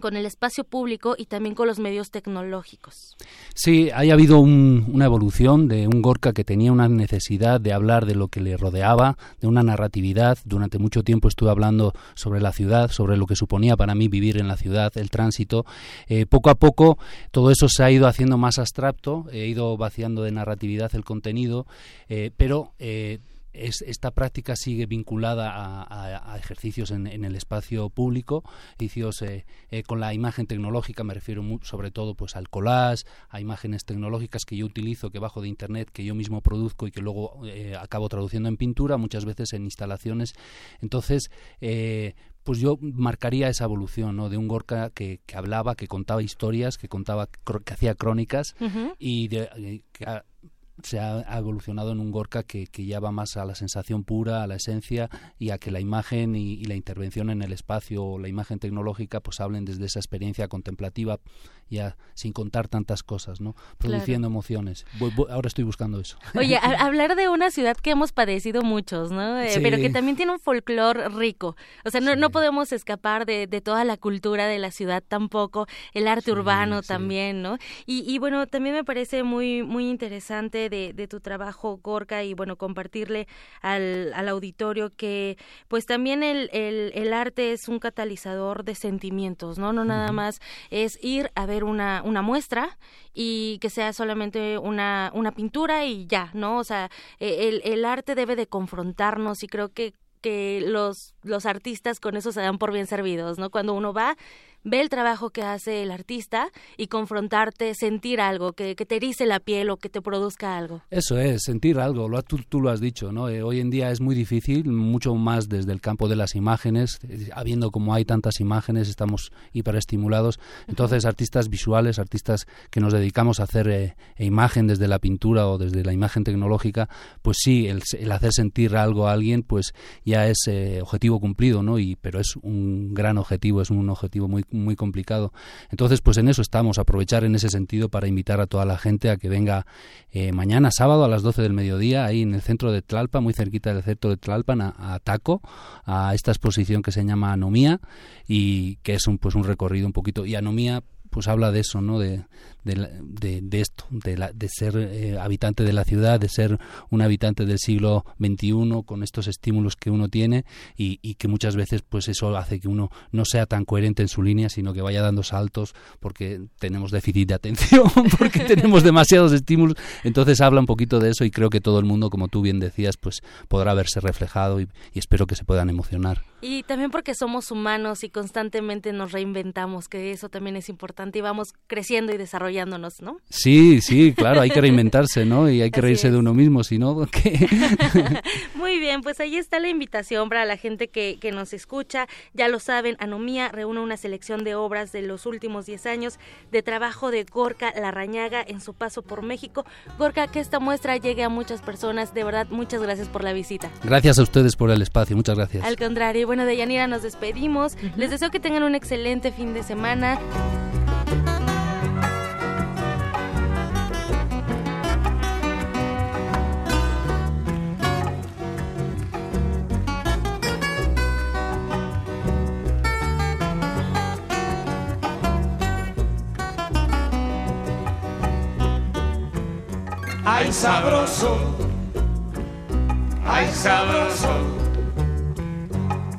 con el espacio público y también con los medios tecnológicos. Sí, ha habido una evolución de un Gorka que tenía una necesidad de hablar de lo que le rodeaba, de una narratividad. Durante mucho tiempo estuve hablando sobre la ciudad, sobre lo que suponía para mí vivir en la ciudad, el tránsito. Eh, poco a poco todo eso se ha ido haciendo más abstracto, he ido vaciando de narratividad el contenido, eh, pero eh, esta práctica sigue vinculada a, ejercicios en, el espacio público, ejercicios eh, eh, con la imagen tecnológica, me refiero sobre todo pues al collage, a imágenes tecnológicas que yo utilizo, que bajo de internet, que yo mismo produzco y que luego eh, acabo traduciendo en pintura, muchas veces en instalaciones. Entonces, pues yo marcaría esa evolución ¿no? de un Gorka que, hablaba, que contaba historias, que contaba, que hacía crónicas y de, que, se ha, evolucionado en un Gorka que, ya va más a la sensación pura, a la esencia y a que la imagen y, la intervención en el espacio o la imagen tecnológica pues hablen desde esa experiencia contemplativa ya sin contar tantas cosas, ¿no? Produciendo emociones. ahora estoy buscando eso. Oye, hablar de una ciudad que hemos padecido muchos, ¿no? Eh, pero que también tiene un folclore rico. O sea, no, no podemos escapar de, de, toda la cultura de la ciudad tampoco, el arte urbano también, ¿no? Y, y, bueno, también me parece muy, muy interesante de, de tu trabajo, Gorka, y bueno, compartirle al, al auditorio que pues también el, el, el, arte es un catalizador de sentimientos, ¿no? No nada más es ir a ver una, una muestra y que sea solamente una, una pintura y ya, ¿no? O sea, e, el, el arte debe de confrontarnos y creo que que los, los artistas con eso se dan por bien servidos, ¿no? Cuando uno va ve el trabajo que hace el artista y confrontarte, sentir algo, que, te erice la piel o que te produzca algo. Eso es, sentir algo, lo, tú, tú lo has dicho, ¿no? Eh, hoy en día es muy difícil, mucho más desde el campo de las imágenes, eh, habiendo como hay tantas imágenes, estamos hiperestimulados. Entonces, artistas visuales, artistas que nos dedicamos a hacer eh, imagen desde la pintura o desde la imagen tecnológica, pues sí, el, hacer sentir algo a alguien, pues ya es objetivo cumplido, ¿no? Y, pero es un gran objetivo, es un objetivo muy muy complicado. Entonces, pues en eso estamos, aprovechar en ese sentido para invitar a toda la gente a que venga eh, mañana, sábado, a las 12 del mediodía, ahí en el centro de Tlalpan, muy cerquita del centro de Tlalpan, a, Taco, a esta exposición que se llama Anomía y que es un, pues un recorrido un poquito. Y Anomía pues habla de eso, ¿no? De, de, de, esto, de, la, de ser eh, habitante de la ciudad, de ser un habitante del siglo XXI con estos estímulos que uno tiene y, y, que muchas veces pues eso hace que uno no sea tan coherente en su línea, sino que vaya dando saltos porque tenemos déficit de atención, porque tenemos demasiados estímulos. Entonces habla un poquito de eso y creo que todo el mundo, como tú bien decías, pues podrá verse reflejado y, y espero que se puedan emocionar. Y también porque somos humanos y constantemente nos reinventamos, que eso también es importante y vamos creciendo y desarrollando ¿no? Sí, sí, claro, hay que reinventarse, ¿no? Y hay que reírse de uno mismo, si no, ¿qué? Muy bien, pues ahí está la invitación para la gente que, que nos escucha. Ya lo saben, Anomía reúne una selección de obras de los últimos 10 años de trabajo de Gorka Larrañaga en su paso por México. Gorka, que esta muestra llegue a muchas personas. De verdad, muchas gracias por la visita. Gracias a ustedes por el espacio, muchas gracias. Al contrario, bueno, de Yanira nos despedimos. Les deseo que tengan un excelente fin de semana. Ay sabroso, ay sabroso,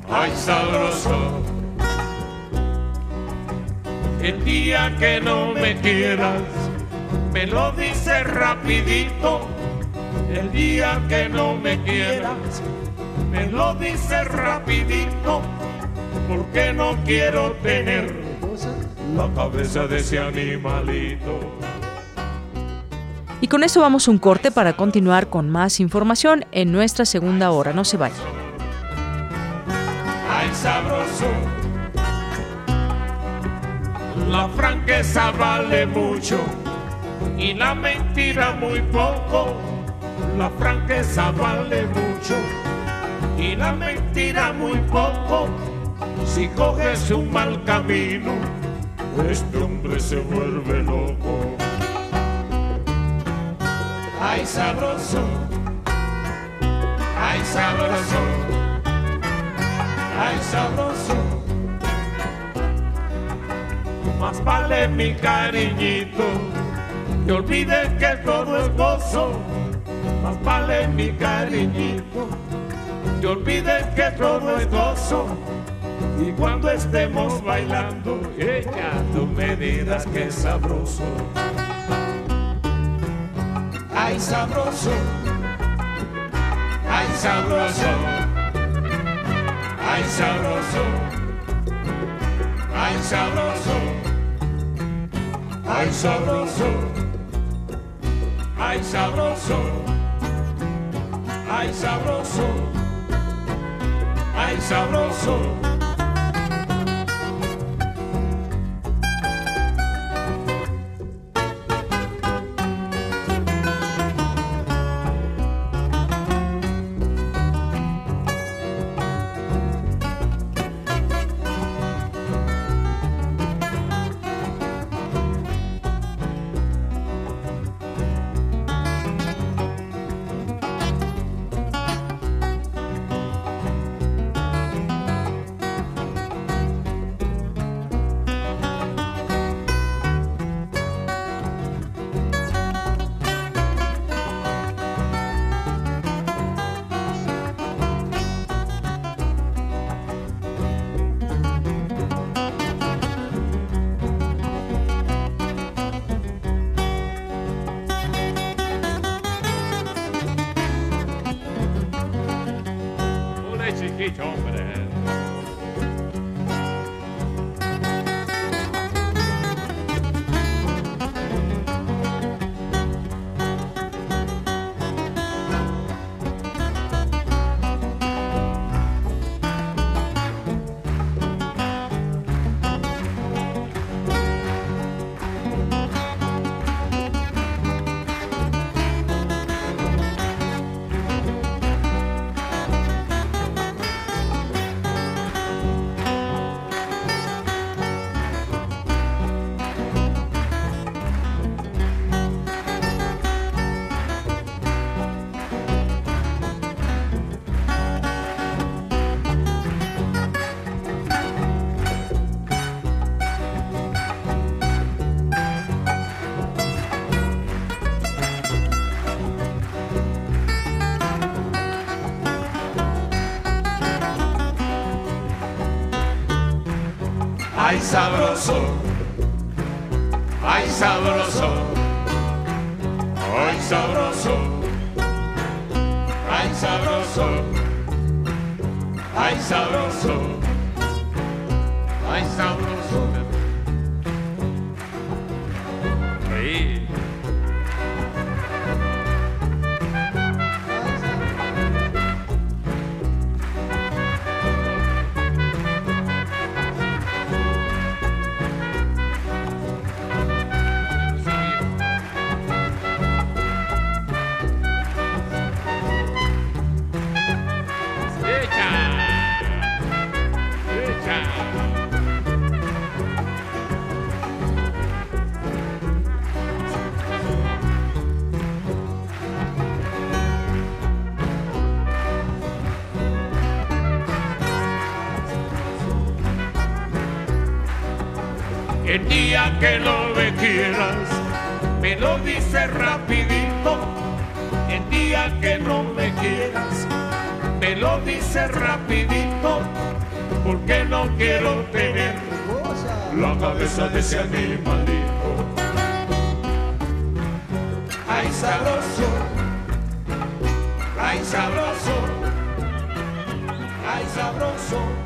ay sabroso. El día que no me quieras, me lo dices rapidito. El día que no me quieras, me lo dices rapidito. Porque no quiero tener la cabeza de ese animalito. Y con eso vamos un corte para continuar con más información en nuestra segunda hora. No se vayan. Ay, sabroso. La franqueza vale mucho y la mentira muy poco. La franqueza vale mucho y la mentira muy poco. Si coges un mal camino, este hombre se vuelve loco ay sabroso, ay sabroso, ay sabroso. más vale mi cariñito. Que olvides que todo es gozo, más vale mi cariñito. Que olvides que todo es gozo. Y cuando estemos bailando, ella, tú me dirás que es sabroso ay sabroso, ay sabroso, ay sabroso, ay sabroso, ay sabroso, ay sabroso, ay sabroso, ay sabroso. Sabroso, ay sabroso, ay sabroso, ay sabroso, ay sabroso, ay sabroso. Que no me quieras, me lo dices rapidito. El día que no me quieras, me lo dices rapidito, porque no quiero tener la cabeza de ese animalito. Ay, sabroso, ay, sabroso, ay, sabroso.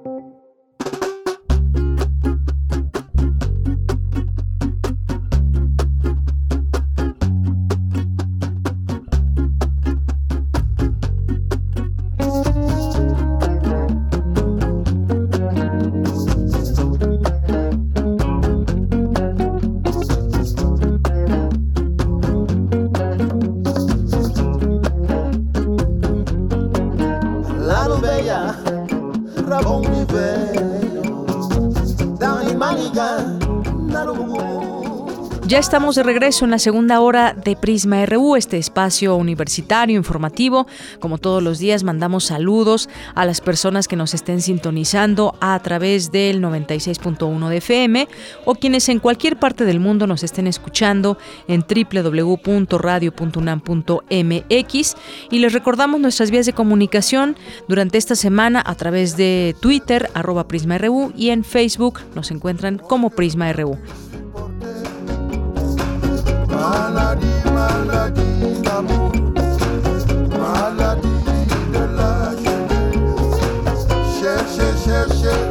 estamos de regreso en la segunda hora de Prisma RU, este espacio universitario informativo. Como todos los días, mandamos saludos a las personas que nos estén sintonizando a través del 96.1 de FM o quienes en cualquier parte del mundo nos estén escuchando en www.radio.unam.mx. Y les recordamos nuestras vías de comunicación durante esta semana a través de Twitter, arroba Prisma RU, y en Facebook nos encuentran como Prisma RU. yeah.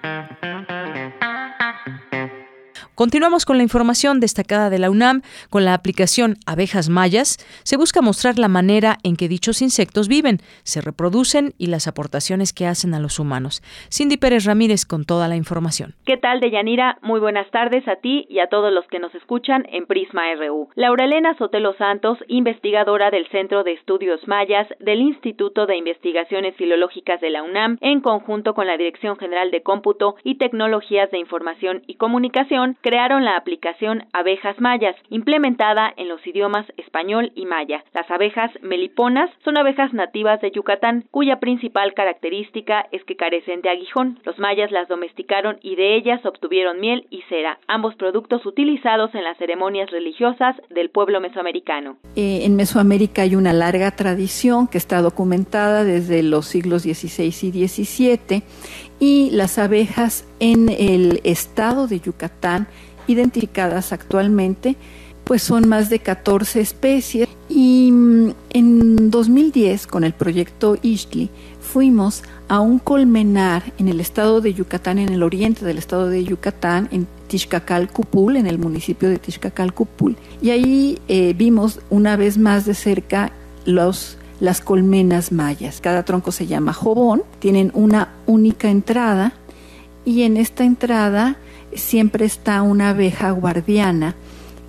Continuamos con la información destacada de la UNAM. Con la aplicación Abejas Mayas se busca mostrar la manera en que dichos insectos viven, se reproducen y las aportaciones que hacen a los humanos. Cindy Pérez Ramírez con toda la información. ¿Qué tal, Deyanira? Muy buenas tardes a ti y a todos los que nos escuchan en Prisma RU. Laura Elena Sotelo Santos, investigadora del Centro de Estudios Mayas del Instituto de Investigaciones Filológicas de la UNAM, en conjunto con la Dirección General de Cómputo y Tecnologías de Información y Comunicación, crearon la aplicación Abejas Mayas, implementada en los idiomas español y maya. Las abejas meliponas son abejas nativas de Yucatán, cuya principal característica es que carecen de aguijón. Los mayas las domesticaron y de ellas obtuvieron miel y cera, ambos productos utilizados en las ceremonias religiosas del pueblo mesoamericano. Eh, en Mesoamérica hay una larga tradición que está documentada desde los siglos XVI y XVII y las abejas en el estado de Yucatán, identificadas actualmente, pues son más de 14 especies. Y mm, en 2010, con el proyecto Ishli, fuimos a un colmenar en el estado de Yucatán, en el oriente del estado de Yucatán, en Tixcacalcupul, en el municipio de Tixcacalcupul. Y ahí eh, vimos una vez más de cerca los las colmenas mayas. Cada tronco se llama jobón, tienen una única entrada y en esta entrada siempre está una abeja guardiana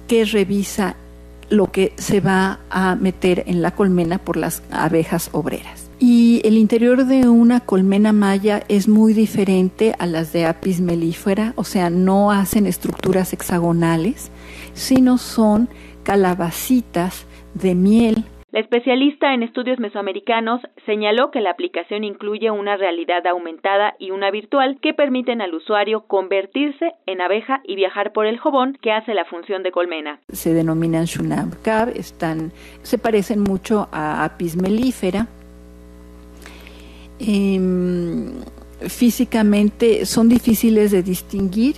que revisa lo que se va a meter en la colmena por las abejas obreras. Y el interior de una colmena maya es muy diferente a las de Apis mellifera, o sea, no hacen estructuras hexagonales, sino son calabacitas de miel La especialista en estudios mesoamericanos señaló que la aplicación incluye una realidad aumentada y una virtual que permiten al usuario convertirse en abeja y viajar por el jobón que hace la función de colmena. Se denominan Shunamkab, están, se parecen mucho a apis mellifera. Em, físicamente son difíciles de distinguir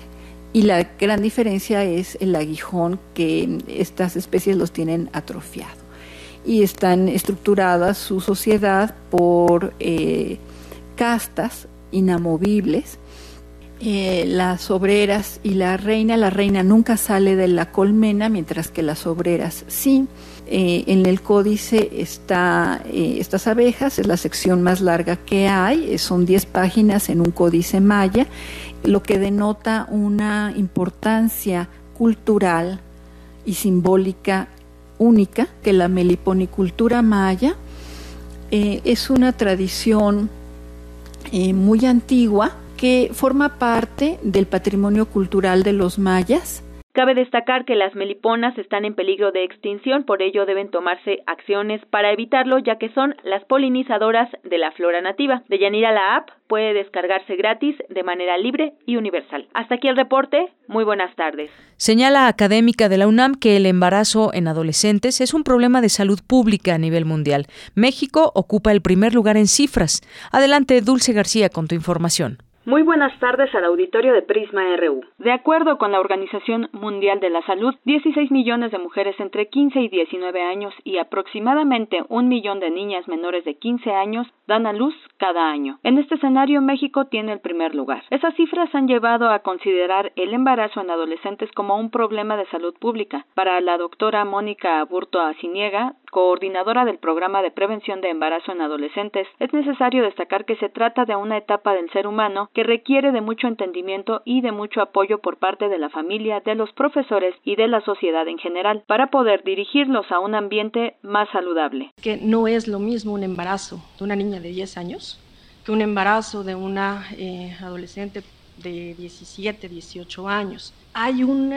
y la gran diferencia es el aguijón que estas especies los tienen atrofiado. Y están estructuradas su sociedad por eh, castas inamovibles. Eh, las obreras y la reina, la reina nunca sale de la colmena, mientras que las obreras sí. Eh, en el códice está estas abejas, es la sección más larga que hay, son 10 páginas en un códice maya lo que denota una importancia cultural y simbólica única, que la meliponicultura maya. Eh, es una tradición eh, muy antigua que forma parte del patrimonio cultural de los mayas Cabe destacar que las meliponas están en peligro de extinción, por ello deben tomarse acciones para evitarlo, ya que son las polinizadoras de la flora nativa. De Yanira la app puede descargarse gratis de manera libre y universal. Hasta aquí el reporte. Muy buenas tardes. Señala académica de la UNAM que el embarazo en adolescentes es un problema de salud pública a nivel mundial. México ocupa el primer lugar en cifras. Adelante, Dulce García, con tu información. Muy buenas tardes al auditorio de Prisma RU. De acuerdo con la Organización Mundial de la Salud, 16 millones de mujeres entre 15 y 19 años y aproximadamente un millón de niñas menores de 15 años dan a luz cada año. En este escenario, México tiene el primer lugar. Esas cifras han llevado a considerar el embarazo en adolescentes como un problema de salud pública. Para la doctora Mónica Burto Aciniega, coordinadora del programa de prevención de embarazo en adolescentes, es necesario destacar que se trata de una etapa del ser humano que requiere de mucho entendimiento y de mucho apoyo por parte de la familia, de los profesores y de la sociedad en general, para poder dirigirlos a un ambiente más saludable. Que no es lo mismo un embarazo de una niña de 10 años que un embarazo de una eh, adolescente de 17, 18 años. Hay un,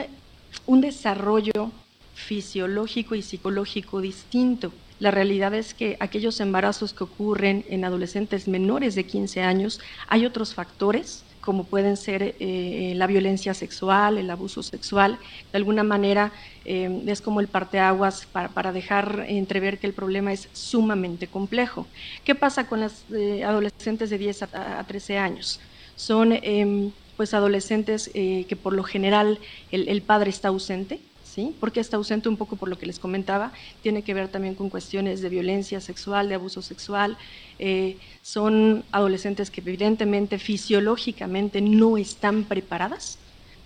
un desarrollo fisiológico y psicológico distinto. La realidad es que aquellos embarazos que ocurren en adolescentes menores de 15 años, hay otros factores como pueden ser eh, la violencia sexual, el abuso sexual. De alguna manera eh, es como el parteaguas para, para, dejar entrever que el problema es sumamente complejo. ¿Qué pasa con las eh, adolescentes de 10 a, 13 años? Son em, pues adolescentes que por lo general el padre está ausente, Porque está ausente un poco por lo que les comentaba, tiene que ver también con cuestiones de violencia sexual, de abuso sexual. Eh, son adolescentes que evidentemente fisiológicamente no están preparadas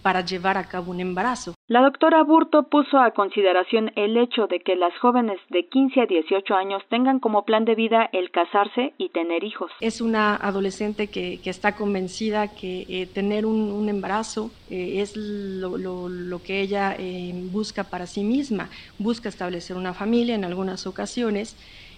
para llevar a cabo un embarazo. La doctora Burto puso a consideración el hecho de que las jóvenes de 15 a 18 años tengan como plan de vida el casarse y tener hijos. Es una adolescente que, está convencida que eh, tener un, embarazo eh, es lo, que ella eh, busca para sí misma, busca establecer una familia en algunas ocasiones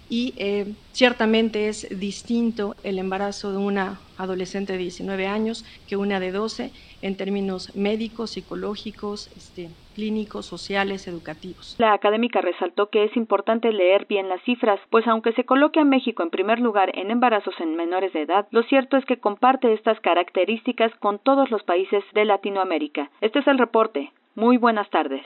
y eh, ciertamente es distinto el embarazo de una adolescente de 19 años que una de 12 en términos médicos, psicológicos, este, clínicos, sociales, educativos. La académica resaltó que es importante leer bien las cifras, pues aunque se coloque a México en primer lugar en embarazos en menores de edad, lo cierto es que comparte estas características con todos los países de Latinoamérica. Este es el reporte. Muy buenas tardes.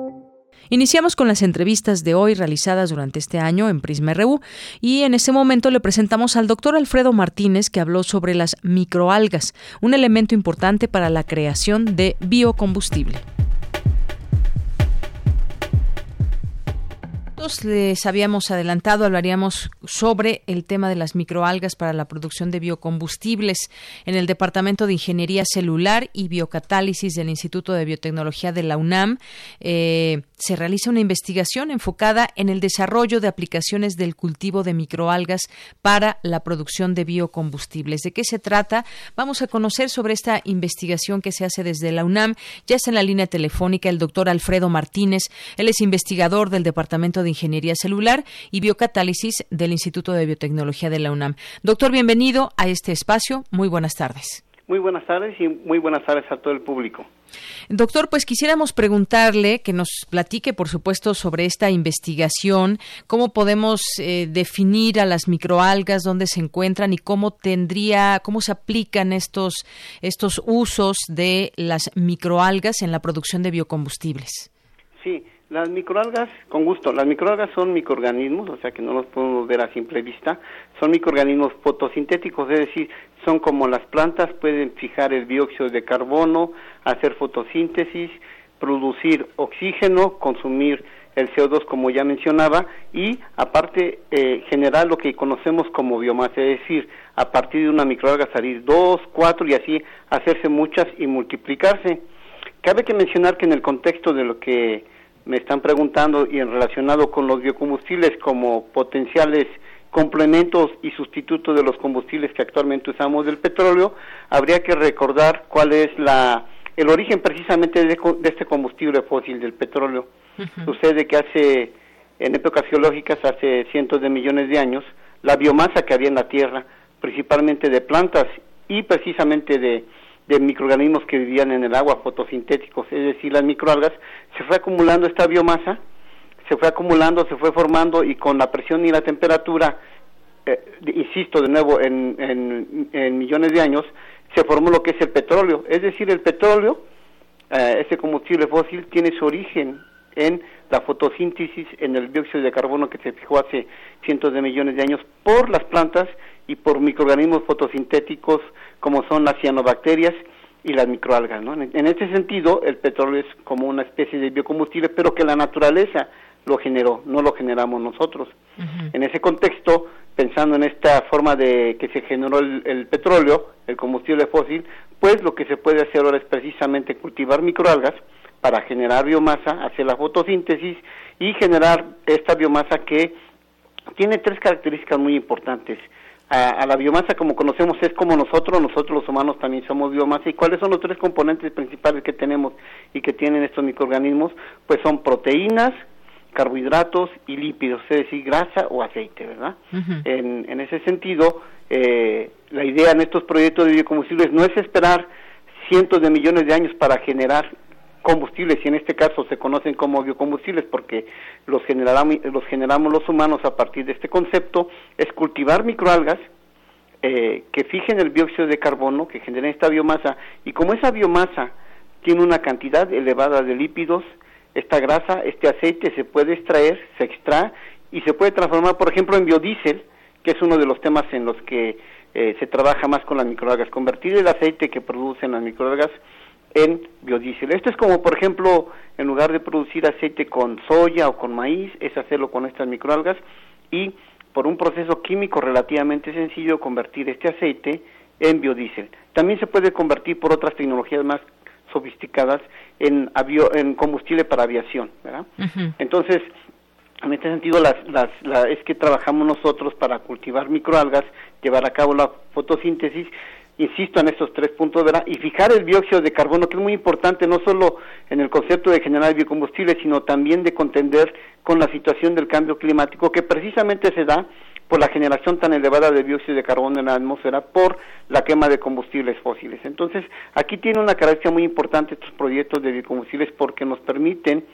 Iniciamos con las entrevistas de hoy realizadas durante este año en Prisma RU y en ese momento le presentamos al doctor Alfredo Martínez que habló sobre las microalgas, un elemento importante para la creación de biocombustible. les habíamos adelantado, hablaríamos sobre el tema de las microalgas para la producción de biocombustibles en el Departamento de Ingeniería Celular y Biocatálisis del Instituto de Biotecnología de la UNAM. Eh, se realiza una investigación enfocada en el desarrollo de aplicaciones del cultivo de microalgas para la producción de biocombustibles. ¿De qué se trata? Vamos a conocer sobre esta investigación que se hace desde la UNAM. Ya está en la línea telefónica el doctor Alfredo Martínez. Él es investigador del Departamento de Ingeniería Celular y Biocatálisis del Instituto de Biotecnología de la UNAM. Doctor, bienvenido a este espacio. Muy buenas tardes. Muy buenas tardes y muy buenas tardes a todo el público. Doctor, pues quisiéramos preguntarle que nos platique, por supuesto, sobre esta investigación, cómo podemos eh, definir a las microalgas, dónde se encuentran y cómo tendría, cómo se aplican estos, estos usos de las microalgas en la producción de biocombustibles. Sí, las microalgas, con gusto, las microalgas son microorganismos, o sea que no los podemos ver a simple vista, son microorganismos fotosintéticos, es decir, son como las plantas, pueden fijar el dióxido de carbono, hacer fotosíntesis, producir oxígeno, consumir el CO2 como ya mencionaba y aparte eh, generar lo que conocemos como biomasa, es decir, a partir de una microalga salir dos, cuatro y así hacerse muchas y multiplicarse. Cabe que mencionar que en el contexto de lo que me están preguntando y en relacionado con los biocombustibles como potenciales complementos y sustitutos de los combustibles que actualmente usamos del petróleo, habría que recordar cuál es la el origen precisamente de, este combustible fósil del petróleo. Sucede que hace en épocas geológicas hace cientos de millones de años la biomasa que había en la Tierra, principalmente de plantas y precisamente de de microorganismos que vivían en el agua, fotosintéticos, es decir, las microalgas, se fue acumulando esta biomasa, se fue acumulando, se fue formando y con la presión y la temperatura, eh, insisto de nuevo, en, en, millones de años, se formó lo que es el petróleo. Es decir, el petróleo, eh, ese combustible fósil, tiene su origen en la fotosíntesis, en el dióxido de carbono que se fijó hace cientos de millones de años por las plantas y por microorganismos fotosintéticos como son las cianobacterias y las microalgas. ¿no? En, este sentido, el petróleo es como una especie de biocombustible, pero que la naturaleza lo generó, no lo generamos nosotros. En ese contexto, pensando en esta forma de que se generó el, petróleo, el combustible fósil, pues lo que se puede hacer ahora es precisamente cultivar microalgas para generar biomasa, hacer la fotosíntesis y generar esta biomasa que tiene tres características muy importantes a, la biomasa como conocemos es como nosotros, nosotros los humanos también somos biomasa. ¿Y cuáles son los tres componentes principales que tenemos y que tienen estos microorganismos? Pues son proteínas, carbohidratos y lípidos, es decir, grasa o aceite, ¿verdad? en, en, ese sentido, eh, la idea en estos proyectos de biocombustibles no es esperar cientos de millones de años para generar combustibles y en este caso se conocen como biocombustibles porque los generamos, los generamos los humanos a partir de este concepto, es cultivar microalgas eh, que fijen el dióxido de carbono, que generen esta biomasa y como esa biomasa tiene una cantidad elevada de lípidos, esta grasa, este aceite se puede extraer, se extrae y se puede transformar, por ejemplo, en biodiesel, que es uno de los temas en los que eh, se trabaja más con las microalgas, convertir el aceite que producen las microalgas en biodiesel. Esto es como, por ejemplo, en lugar de producir aceite con soya o con maíz, es hacerlo con estas microalgas y por un proceso químico relativamente sencillo convertir este aceite en biodiesel. También se puede convertir por otras tecnologías más sofisticadas en, en combustible para aviación. ¿verdad? Entonces, en este sentido, las, las, es que trabajamos nosotros para cultivar microalgas, llevar a cabo la fotosíntesis insisto en estos tres puntos, ¿verdad? Y fijar el dióxido de carbono, que es muy importante no solo en el concepto de generar biocombustibles, sino también de contender con la situación del cambio climático, que precisamente se da por la generación tan elevada de dióxido de carbono en la atmósfera por la quema de combustibles fósiles. Entonces, aquí tiene una característica muy importante estos proyectos de biocombustibles porque nos permiten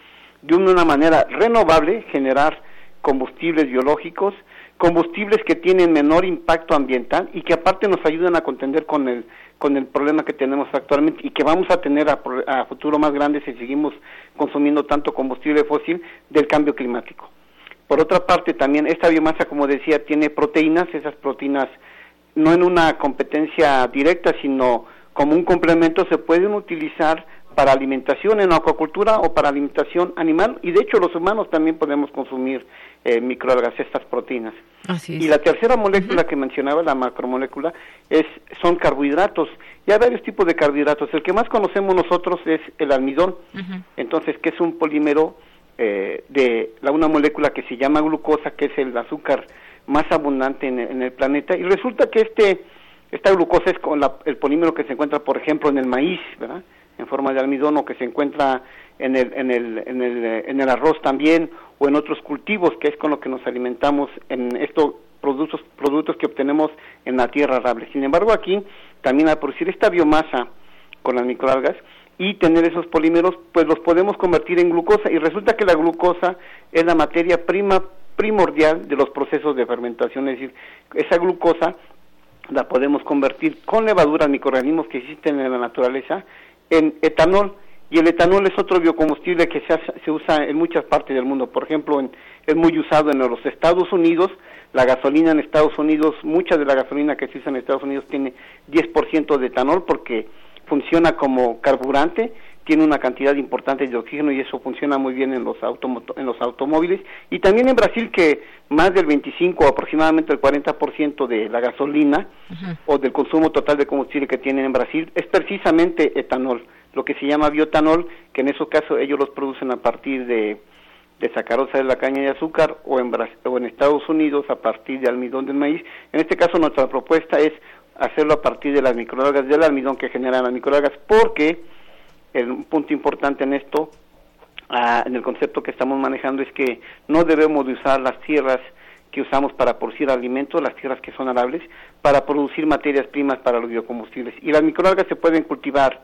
de una manera renovable generar combustibles biológicos, combustibles que tienen menor impacto ambiental y que aparte nos ayudan a contender con el con el problema que tenemos actualmente y que vamos a tener a, futuro más grande si seguimos consumiendo tanto combustible fósil del cambio climático. Por otra parte, también esta biomasa, como decía, tiene proteínas, esas proteínas no en una competencia directa, sino como un complemento se pueden utilizar para alimentación en acuacultura o para alimentación animal y de hecho los humanos también podemos consumir eh, microalgas, estas proteínas. Y la tercera molécula que mencionaba, la macromolécula, es, son carbohidratos. Y hay varios tipos de carbohidratos. El que más conocemos nosotros es el almidón, entonces que es un polímero eh, de la, una molécula que se llama glucosa, que es el azúcar más abundante en, el planeta, y resulta que este esta glucosa es con el polímero que se encuentra, por ejemplo, en el maíz, ¿verdad? En forma de almidón o que se encuentra en el, en el, en el, en el arroz también o en otros cultivos, que es con lo que nos alimentamos en estos productos, productos que obtenemos en la tierra arable. Sin embargo, aquí también al producir esta biomasa con las microalgas y tener esos polímeros, pues los podemos convertir en glucosa y resulta que la glucosa es la materia prima primordial de los procesos de fermentación, es decir, esa glucosa la podemos convertir con levaduras, microorganismos que existen en la naturaleza, en etanol. Y el etanol es otro biocombustible que se, se usa en muchas partes del mundo. Por ejemplo, es muy usado en los Estados Unidos. La gasolina en Estados Unidos, mucha de la gasolina que se usa en Estados Unidos tiene 10% de etanol porque funciona como carburante tiene una cantidad importante de oxígeno y eso funciona muy bien en los, en los automóviles. Y también en Brasil que más del 25 o aproximadamente el 40% de la gasolina o del consumo total de combustible que tienen en Brasil es precisamente etanol, lo que se llama biotanol, que en esos casos ellos los producen a partir de, de sacarosa de la caña de azúcar o en, o en Estados Unidos a partir de almidón del maíz. En este caso nuestra propuesta es hacerlo a partir de las microalgas del almidón que generan las microalgas porque el punto importante en esto, ah, en el concepto que estamos manejando, es que no debemos de usar las tierras que usamos para producir alimentos, las tierras que son arables, para producir materias primas para los biocombustibles. Y las microalgas se pueden cultivar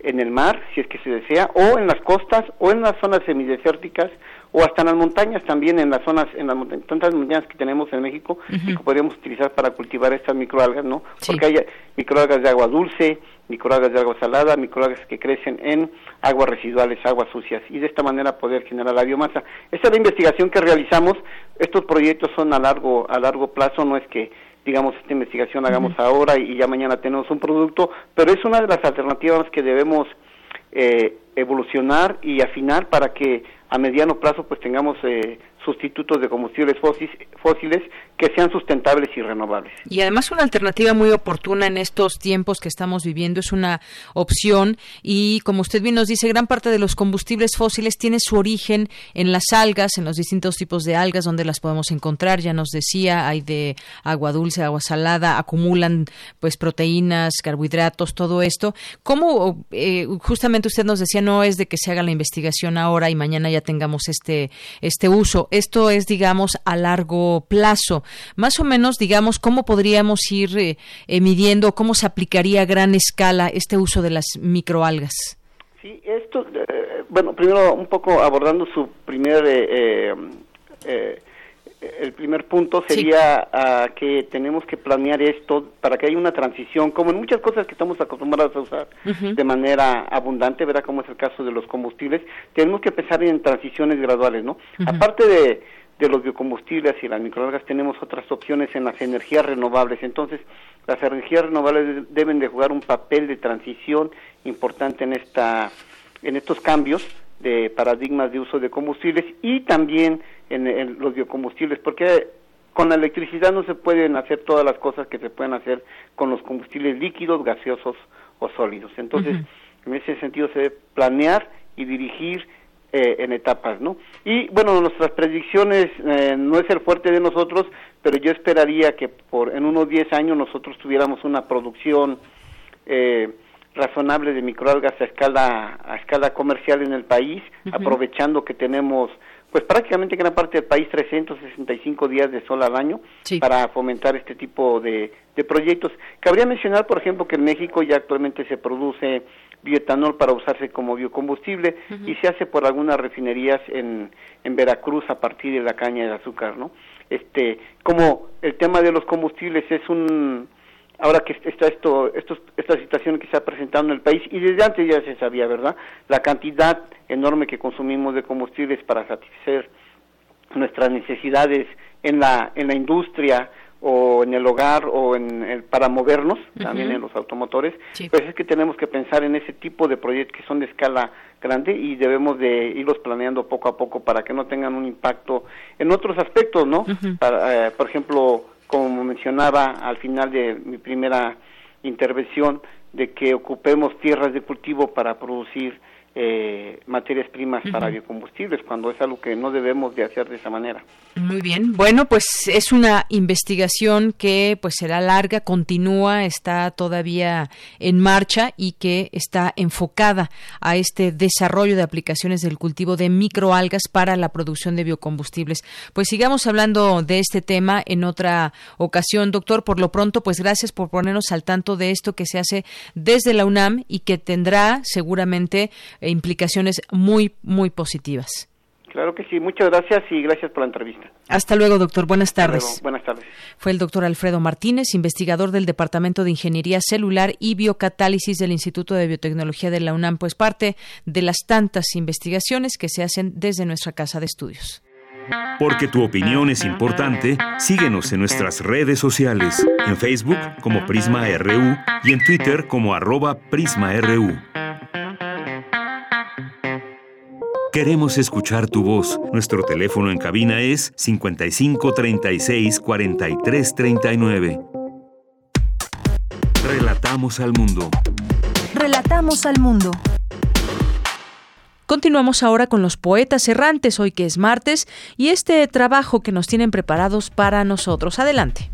en el mar, si es que se desea, o en las costas, o en las zonas semidesérticas, o hasta en las montañas también, en las zonas, en las tantas montañas que tenemos en México, y que podríamos utilizar para cultivar estas microalgas, ¿no? Porque hay microalgas de agua dulce, microalgas de agua salada, microalgas que crecen en aguas residuales, aguas sucias, y de esta manera poder generar la biomasa. Esta es la investigación que realizamos. Estos proyectos son a largo, a largo plazo, no es que digamos esta investigación hagamos ahora y, ya mañana tenemos un producto, pero es una de las alternativas que debemos eh, evolucionar y afinar para que a mediano plazo pues tengamos eh, sustitutos de combustibles fósiles que sean sustentables y renovables. Y además una alternativa muy oportuna en estos tiempos que estamos viviendo es una opción y como usted bien nos dice, gran parte de los combustibles fósiles tiene su origen en las algas, en los distintos tipos de algas donde las podemos encontrar. Ya nos decía, hay de agua dulce, agua salada, acumulan pues proteínas, carbohidratos, todo esto. ¿Cómo eh, justamente usted nos decía no es de que se haga la investigación ahora y mañana ya tengamos este este uso? Esto es, digamos, a largo plazo. Más o menos, digamos, ¿cómo podríamos ir eh, midiendo, cómo se aplicaría a gran escala este uso de las microalgas? Sí, esto, eh, bueno, primero un poco abordando su primer eh, el primer punto sería ah, que tenemos que planear esto para que haya una transición, como en muchas cosas que estamos acostumbrados a usar de manera abundante, verá como es el caso de los combustibles, tenemos que pensar en transiciones graduales, ¿no? Aparte de, de los biocombustibles y las microalgas, tenemos otras opciones en las energías renovables. Entonces, las energías renovables deben de jugar un papel de transición importante en esta en estos cambios de paradigmas de uso de combustibles y también en, los biocombustibles, porque con la electricidad no se pueden hacer todas las cosas que se pueden hacer con los combustibles líquidos, gaseosos o sólidos. Entonces, en ese sentido se debe planear y dirigir eh, en etapas, ¿no? Y bueno, nuestras predicciones eh, no es el fuerte de nosotros, pero yo esperaría que por en unos 10 años nosotros tuviéramos una producción eh, razonable de microalgas a escala a escala comercial en el país, aprovechando que tenemos pues prácticamente gran parte del país 365 días de sol al año para fomentar este tipo de, de proyectos. Cabría mencionar, por ejemplo, que en México ya actualmente se produce bioetanol para usarse como biocombustible y se hace por algunas refinerías en, en Veracruz a partir de la caña de azúcar, ¿no? Este, como el tema de los combustibles es un ahora que está esto, esta situación que se ha presentado en el país y desde antes ya se sabía, ¿verdad? La cantidad enorme que consumimos de combustibles para satisfacer nuestras necesidades en la en la industria o en el hogar o en el, para movernos también en los automotores pues es que tenemos que pensar en ese tipo de proyectos que son de escala grande y debemos de irlos planeando poco a poco para que no tengan un impacto en otros aspectos no para, eh, por ejemplo como mencionaba al final de mi primera intervención, de que ocupemos tierras de cultivo para producir eh, materias primas para biocombustibles, cuando es algo que no debemos de hacer de esa manera. Muy bien. Bueno, pues es una investigación que pues será larga, continúa, está todavía en marcha y que está enfocada a este desarrollo de aplicaciones del cultivo de microalgas para la producción de biocombustibles. Pues sigamos hablando de este tema en otra ocasión, doctor. Por lo pronto, pues gracias por ponernos al tanto de esto que se hace desde la UNAM y que tendrá seguramente implicaciones muy, muy positivas. Claro que sí, muchas gracias y gracias por la entrevista. Hasta luego, doctor. Buenas tardes. Buenas tardes. Fue el doctor Alfredo Martínez, investigador del Departamento de Ingeniería Celular y Biocatálisis del Instituto de Biotecnología de la UNAM, pues parte de las tantas investigaciones que se hacen desde nuestra casa de estudios. Porque tu opinión es importante, síguenos en nuestras redes sociales, en Facebook como Prisma RU y en Twitter como arroba PrismaRU. Queremos escuchar tu voz. Nuestro teléfono en cabina es 55 36 43 39. Relatamos al mundo. Relatamos al mundo. Continuamos ahora con los poetas errantes, hoy que es martes, y este trabajo que nos tienen preparados para nosotros. Adelante.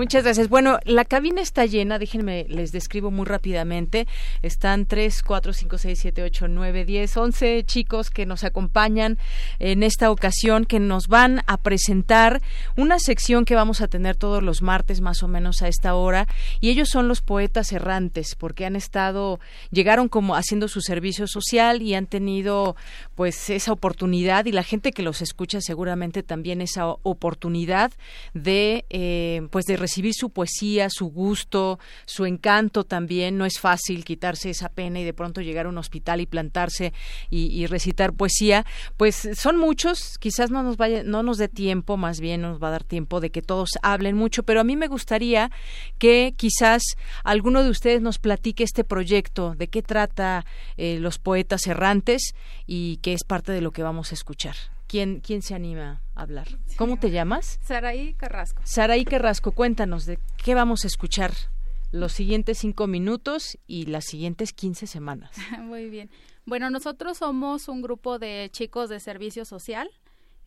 Muchas gracias. Bueno, la cabina está llena, déjenme, les describo muy rápidamente. Están 3, 4, 5, 6, 7, 8, 9, 10, 11 chicos que nos acompañan en esta ocasión, que nos van a presentar una sección que vamos a tener todos los martes más o menos a esta hora. Y ellos son los poetas errantes, porque han estado, llegaron como haciendo su servicio social y han tenido pues esa oportunidad y la gente que los escucha seguramente también esa oportunidad de eh, pues de recibir su poesía, su gusto, su encanto también. No es fácil quitarse esa pena y de pronto llegar a un hospital y plantarse y, recitar poesía. Pues son muchos, quizás no nos vaya, no nos dé tiempo, más bien nos va a dar tiempo de que todos hablen mucho, pero a mí me gustaría que quizás alguno de ustedes nos platique este proyecto, de qué trata eh, los poetas errantes y que es parte de lo que vamos a escuchar. ¿Quién, quién se anima a hablar? ¿Cómo te llamas? Saraí Carrasco. Saraí Carrasco, cuéntanos de qué vamos a escuchar los siguientes cinco minutos y las siguientes quince semanas. Muy bien. Bueno, nosotros somos un grupo de chicos de servicio social.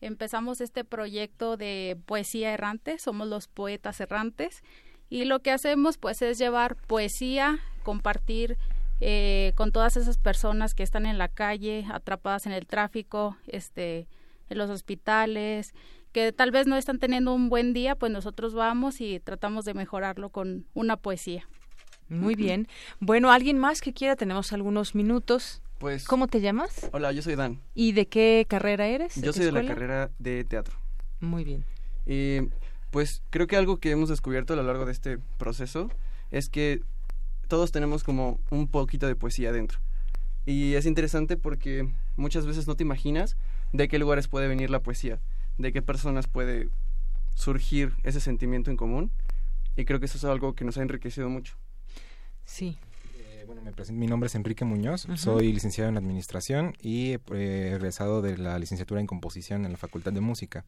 Empezamos este proyecto de poesía errante, somos los poetas errantes y lo que hacemos pues es llevar poesía, compartir eh, con todas esas personas que están en la calle, atrapadas en el tráfico, este, en los hospitales, que tal vez no están teniendo un buen día, pues nosotros vamos y tratamos de mejorarlo con una poesía. Muy bien. Bueno, ¿alguien más que quiera? Tenemos algunos minutos. Pues, ¿Cómo te llamas? Hola, yo soy Dan. ¿Y de qué carrera eres? Yo soy de la carrera de teatro. Muy bien. Y pues creo que algo que hemos descubierto a lo largo de este proceso es que todos tenemos como un poquito de poesía dentro. Y es interesante porque muchas veces no te imaginas de qué lugares puede venir la poesía, de qué personas puede surgir ese sentimiento en común. Y creo que eso es algo que nos ha enriquecido mucho. Sí. Eh, bueno, me mi nombre es Enrique Muñoz, soy licenciado en Administración y eh, egresado de la licenciatura en Composición en la Facultad de Música.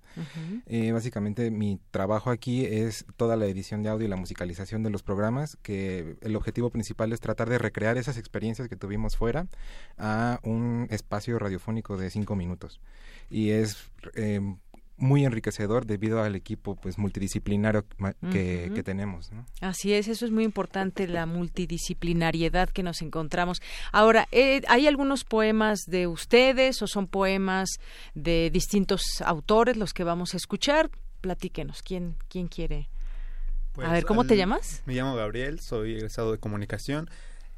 Eh, básicamente mi trabajo aquí es toda la edición de audio y la musicalización de los programas, que el objetivo principal es tratar de recrear esas experiencias que tuvimos fuera a un espacio radiofónico de cinco minutos. Y es muy enriquecedor debido al equipo pues multidisciplinario que, que tenemos. Así es, eso es muy importante, la multidisciplinariedad que nos encontramos. Ahora, eh, ¿hay algunos poemas de ustedes o son poemas de distintos autores los que vamos a escuchar? Platíquenos, ¿quién, quién quiere? a ver, ¿cómo te llamas? Me llamo Gabriel, soy egresado de comunicación.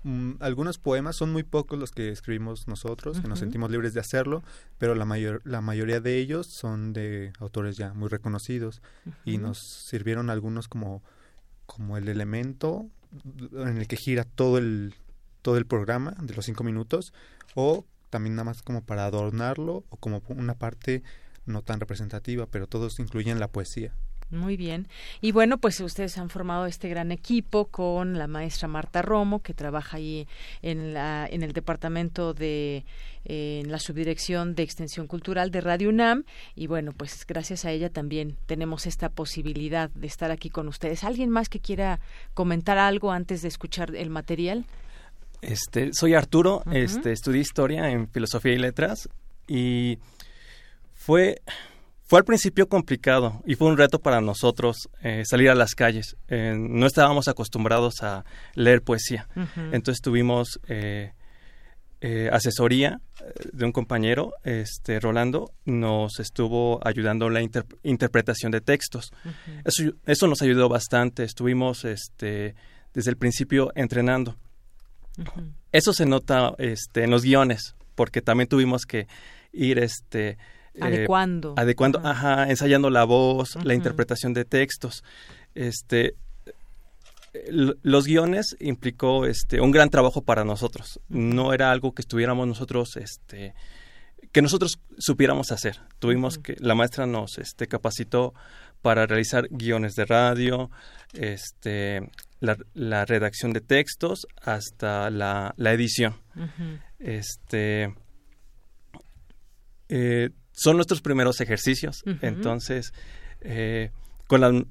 Mm, algunos poemas son muy pocos los que escribimos nosotros, que nos sentimos libres de hacerlo, pero la, mayor, la mayoría de ellos son de autores ya muy reconocidos y nos sirvieron algunos como, como el elemento en el que gira todo el, todo el programa de los cinco minutos o también nada más como para adornarlo o como una parte no tan representativa, pero todos incluyen la poesía. Muy bien. Y bueno, pues ustedes han formado este gran equipo con la maestra Marta Romo, que trabaja ahí en, la, en el departamento de en la subdirección de extensión cultural de Radio UNAM. Y bueno pues gracias a ella también tenemos esta posibilidad de estar aquí con ustedes. Alguien más que quiera comentar algo antes de escuchar el material este soy Arturo este estudié historia en filosofía y letras y fue fue al principio complicado y fue un reto para nosotros eh, salir a las calles. Eh, no estábamos acostumbrados a leer poesía. Entonces tuvimos eh, asesoría de un compañero, este Rolando, nos estuvo ayudando en la interpretación de textos. eso, eso, nos ayudó bastante. Estuvimos este, desde el principio entrenando. Eso se nota este, en los guiones, porque también tuvimos que ir este, eh, adecuando. adecuando, ajá. ensayando la voz, la interpretación de textos. Este, los guiones implicó este un gran trabajo para nosotros. No era algo que estuviéramos nosotros este que nosotros supiéramos hacer. Tuvimos que la maestra nos este capacitó para realizar guiones de radio, este la, redacción de textos hasta la, la edición. Este eh, son nuestros primeros ejercicios. Entonces, eh, con, la,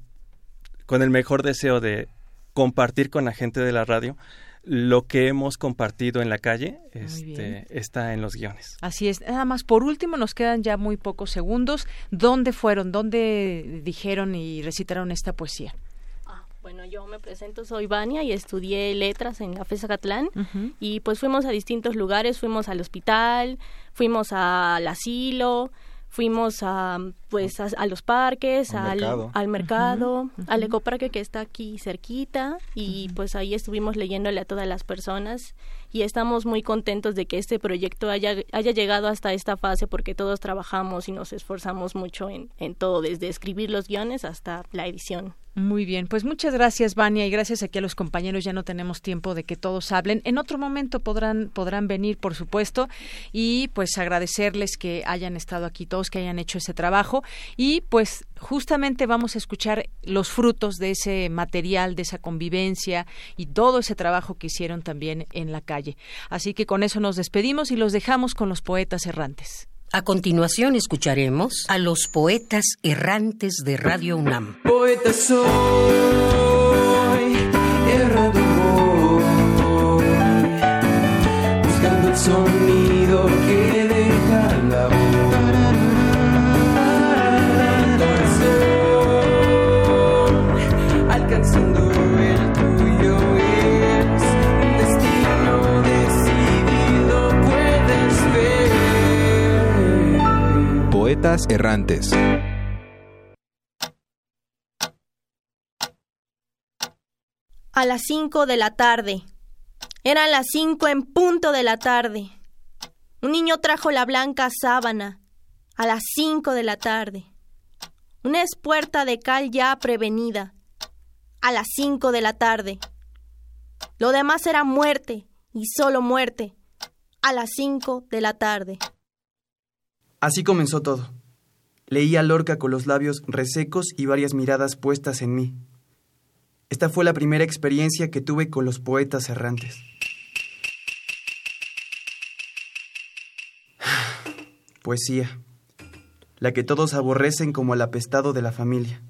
con el mejor deseo de compartir con la gente de la radio, lo que hemos compartido en la calle este, está en los guiones. Así es. Nada más, por último, nos quedan ya muy pocos segundos. ¿Dónde fueron? ¿Dónde dijeron y recitaron esta poesía? Bueno, yo me presento, soy Vania y estudié letras en la FESA Catlán y pues fuimos a distintos lugares, fuimos al hospital, fuimos al asilo, fuimos a pues a, los parques, al, al mercado, al ecoparque que está aquí cerquita. Y pues ahí estuvimos leyéndole a todas las personas y estamos muy contentos de que este proyecto haya, haya llegado hasta esta fase porque todos trabajamos y nos esforzamos mucho en, en todo, desde escribir los guiones hasta la edición. Muy bien, pues muchas gracias, Vania, y gracias aquí a los compañeros. Ya no tenemos tiempo de que todos hablen. En otro momento podrán, podrán venir, por supuesto, y pues agradecerles que hayan estado aquí todos, que hayan hecho ese trabajo. Y pues justamente vamos a escuchar los frutos de ese material, de esa convivencia y todo ese trabajo que hicieron también en la calle. Así que con eso nos despedimos y los dejamos con los poetas errantes. A continuación escucharemos a los poetas errantes de Radio UNAM. Poeta soy, Errantes. A las cinco de la tarde. Eran las cinco en punto de la tarde. Un niño trajo la blanca sábana. A las cinco de la tarde. Una espuerta de cal ya prevenida. A las cinco de la tarde. Lo demás era muerte y solo muerte. A las cinco de la tarde. Así comenzó todo. Leí a Lorca con los labios resecos y varias miradas puestas en mí. Esta fue la primera experiencia que tuve con los poetas errantes. Poesía. La que todos aborrecen como el apestado de la familia.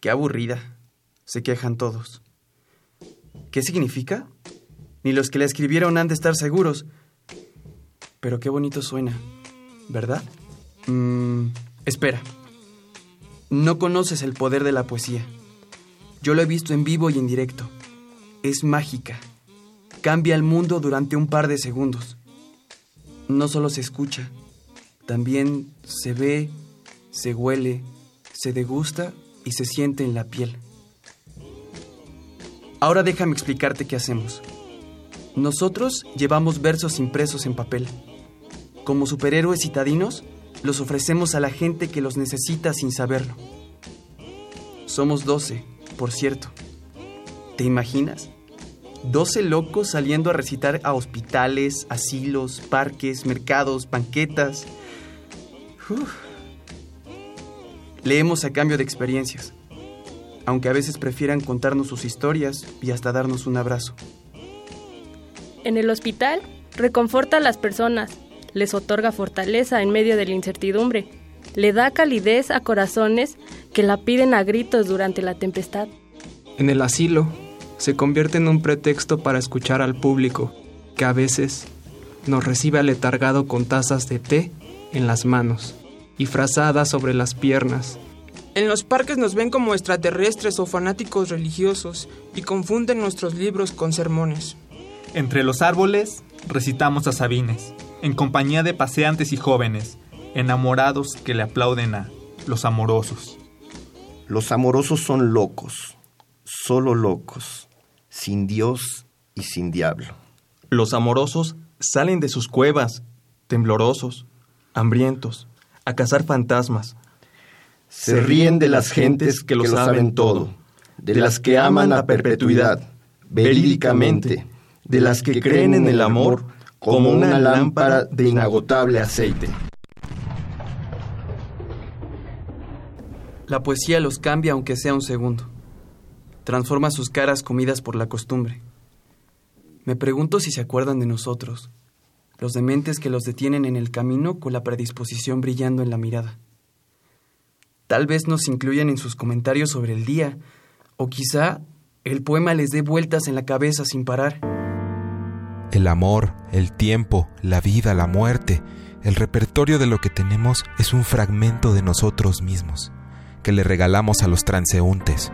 Qué aburrida. Se quejan todos. ¿Qué significa? Ni los que la escribieron han de estar seguros. Pero qué bonito suena, ¿verdad? Mmm, espera. No conoces el poder de la poesía. Yo lo he visto en vivo y en directo. Es mágica. Cambia el mundo durante un par de segundos. No solo se escucha, también se ve, se huele, se degusta y se siente en la piel. Ahora déjame explicarte qué hacemos. Nosotros llevamos versos impresos en papel. Como superhéroes citadinos, los ofrecemos a la gente que los necesita sin saberlo. Somos doce por cierto. ¿Te imaginas? Doce locos saliendo a recitar a hospitales, asilos, parques, mercados, banquetas. Leemos a cambio de experiencias, aunque a veces prefieran contarnos sus historias y hasta darnos un abrazo. En el hospital, reconforta a las personas, les otorga fortaleza en medio de la incertidumbre, le da calidez a corazones que la piden a gritos durante la tempestad. En el asilo, se convierte en un pretexto para escuchar al público, que a veces nos recibe aletargado con tazas de té en las manos y frazadas sobre las piernas. En los parques nos ven como extraterrestres o fanáticos religiosos y confunden nuestros libros con sermones. Entre los árboles recitamos a Sabines, en compañía de paseantes y jóvenes, enamorados que le aplauden a los amorosos. Los amorosos son locos, solo locos, sin Dios y sin diablo. Los amorosos salen de sus cuevas, temblorosos, hambrientos, a cazar fantasmas. Se ríen de las gentes que lo saben todo, de las que aman a perpetuidad, verídicamente, de las que creen en el amor como una lámpara de inagotable aceite. La poesía los cambia aunque sea un segundo. Transforma sus caras comidas por la costumbre. Me pregunto si se acuerdan de nosotros, los dementes que los detienen en el camino con la predisposición brillando en la mirada. Tal vez nos incluyan en sus comentarios sobre el día, o quizá el poema les dé vueltas en la cabeza sin parar. El amor, el tiempo, la vida, la muerte, el repertorio de lo que tenemos es un fragmento de nosotros mismos, que le regalamos a los transeúntes.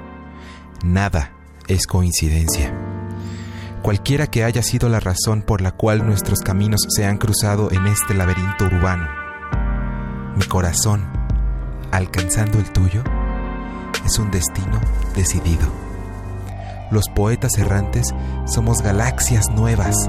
Nada es coincidencia. Cualquiera que haya sido la razón por la cual nuestros caminos se han cruzado en este laberinto urbano, mi corazón, alcanzando el tuyo, es un destino decidido. Los poetas errantes somos galaxias nuevas,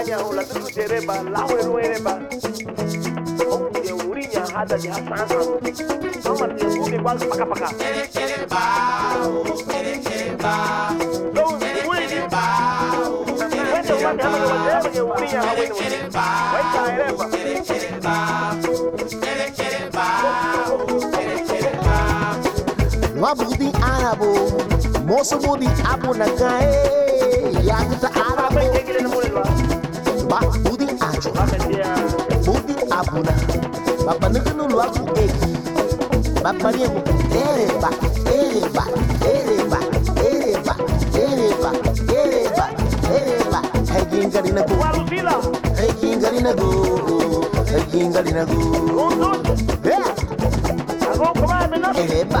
Ba wendo ba de hama de de urinya hawe ni kere ba wenda ere ba kere kere ba kere kere ba kere kere ba Wabudi arabo, budi abu arabo. Ba budi ajo. Budi abuna. Baba nukunu lu aku eki. Baba ni emu ereba ereba ereba ereba ereba ereba ereba. Hegingari na go. Hegingari na go. Hegingari na go. Ereba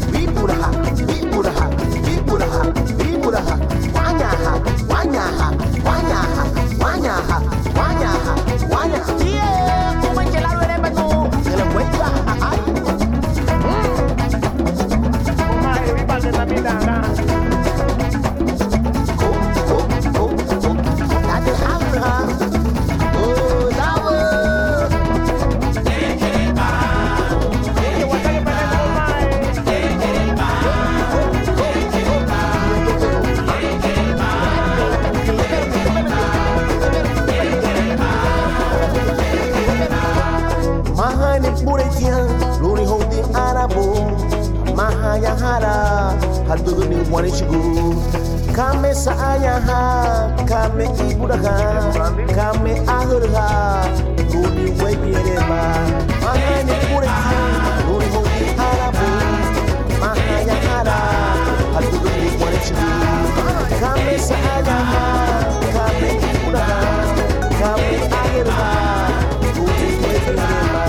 guru ni mwani chiguru. Kame saaya ha kame ibura ha kame ahur ha guni wegire ma mahane pure ha guni hodi harabu mahaya hara. Guru ni mwani chiguru. Kame saaya ha kame ibura ha kame ahur ha guni wegire ma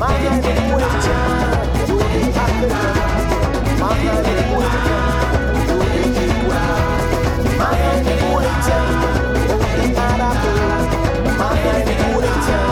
mahane pure ha guni ahur ha Maya, they wouldn't tell.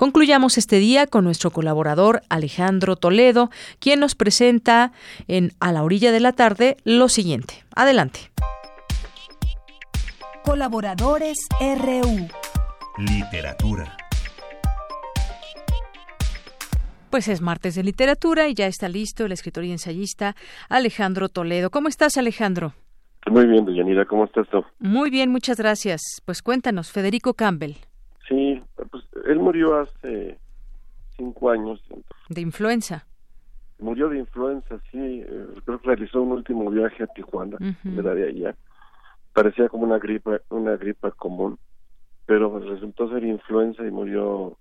Concluyamos este día con nuestro colaborador Alejandro Toledo, quien nos presenta en A la orilla de la tarde lo siguiente. Adelante. Colaboradores RU. Literatura. Pues es martes de literatura y ya está listo el escritor y ensayista Alejandro Toledo. ¿Cómo estás, Alejandro? Muy bien, Deyanira, ¿cómo estás tú? Muy bien, muchas gracias. Pues cuéntanos, Federico Campbell. Pues él murió hace cinco años. ¿De influenza? Murió de influenza, sí. Eh, creo que realizó un último viaje a Tijuana, Ujú. era de allá. Parecía como una gripa, una gripa común, pero resultó ser influenza y murió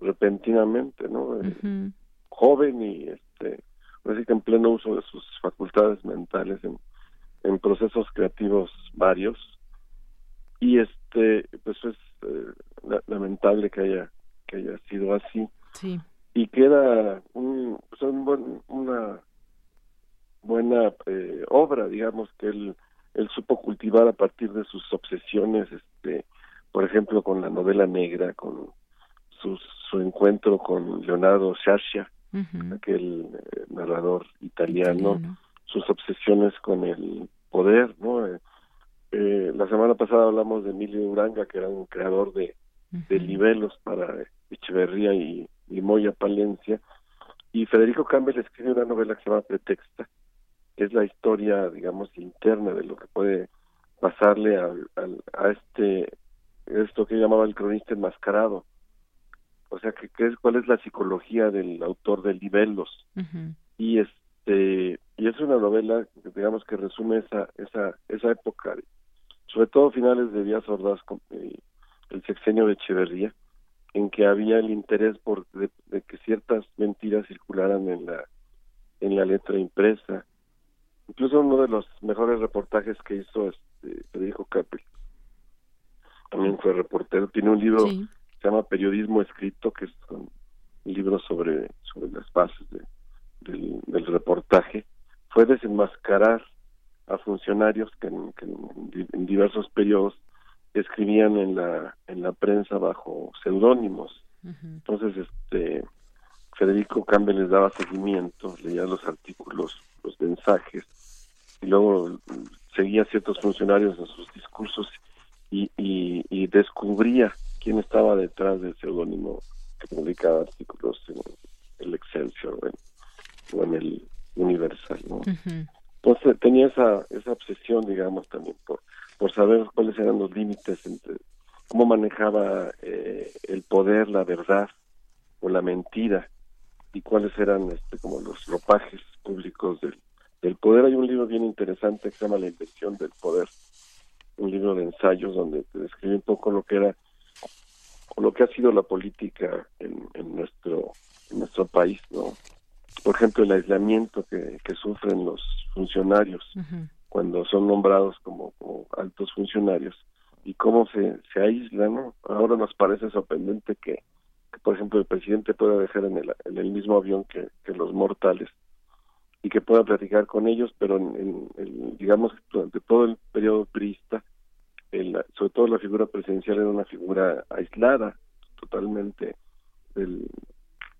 repentinamente, ¿no? Eh. Joven y, este, así que en pleno uso de sus facultades mentales, en, en procesos creativos varios. Y este, pues es eh, la- lamentable que haya que haya sido así Sí. y que era un, pues, un buen- una buena eh, obra, digamos, que él, él supo cultivar a partir de sus obsesiones, este, por ejemplo, con la novela negra, con sus, su encuentro con Leonardo Sciascia, aquel eh, narrador italiano, sus obsesiones con el poder, ¿no? Eh, eh, la semana pasada hablamos de Emilio Uranga, que era un creador de, de libelos para Echeverría y, y Moya Palencia, y Federico Campbell escribe una novela que se llama Pretexta, que es la historia, digamos, interna de lo que puede pasarle al- a este, esto que llamaba el cronista enmascarado. O sea, que, que es, cuál es la psicología del autor de libelos y este y es una novela digamos que resume esa esa esa época sobre todo finales de Díaz Ordaz eh, el sexenio de Echeverría en que había el interés por de, de que ciertas mentiras circularan en la en la letra impresa incluso uno de los mejores reportajes que hizo este Federico Capel también fue reportero tiene un libro Sí. se llama Periodismo Escrito, que es un libro sobre, sobre las bases de- del, del reportaje, fue desenmascarar a funcionarios que, en, que diversos periodos escribían en la, en la prensa bajo seudónimos. Entonces, este Federico Campbell les daba seguimiento, leía los artículos, los mensajes, y luego seguía a ciertos funcionarios en sus discursos y, y, y descubría quién estaba detrás del seudónimo que publicaba artículos en el Excelsior o en, o en el Universal. Entonces tenía esa, esa obsesión, digamos, también por, por saber cuáles eran los límites entre cómo manejaba eh, el poder, la verdad o la mentira y cuáles eran este, como los ropajes públicos del, del poder. Hay un libro bien interesante que se llama La invención del poder, un libro de ensayos donde te describe un poco lo que era lo que ha sido la política en, en nuestro en nuestro país, ¿no? Por ejemplo, el aislamiento que, que sufren los funcionarios cuando son nombrados como, como altos funcionarios y cómo se, se aísla, ¿no? Ahora nos parece sorprendente que, por ejemplo, el presidente pueda dejar en el, en el mismo avión que, que los mortales y que pueda platicar con ellos, pero en, en, digamos durante todo el periodo priista, sobre todo la figura presidencial era una figura aislada, totalmente, el,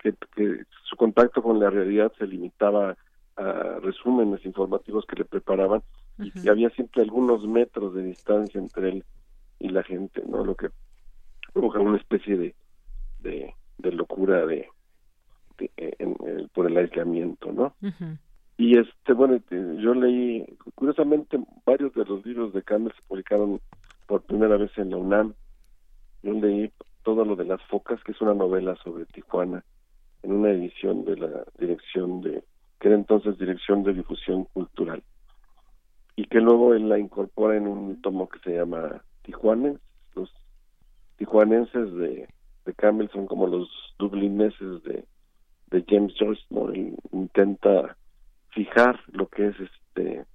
que, que su contacto con la realidad se limitaba a resúmenes informativos que le preparaban y había siempre algunos metros de distancia entre él y la gente, ¿no? Lo que provoca una especie de, de, de locura de, en, por el aislamiento, ¿no? Y este, bueno, yo leí, curiosamente, varios de los libros de Campbell se publicaron por primera vez en la UNAM. Yo leí todo lo de las focas, que es una novela sobre Tijuana, en una edición de la dirección de, que era entonces Dirección de Difusión Cultural, y que luego él la incorpora en un tomo que se llama Tijuanes. Los tijuanenses de, de Campbell son como los dublineses de, de James Joyce. Él intenta fijar lo que es este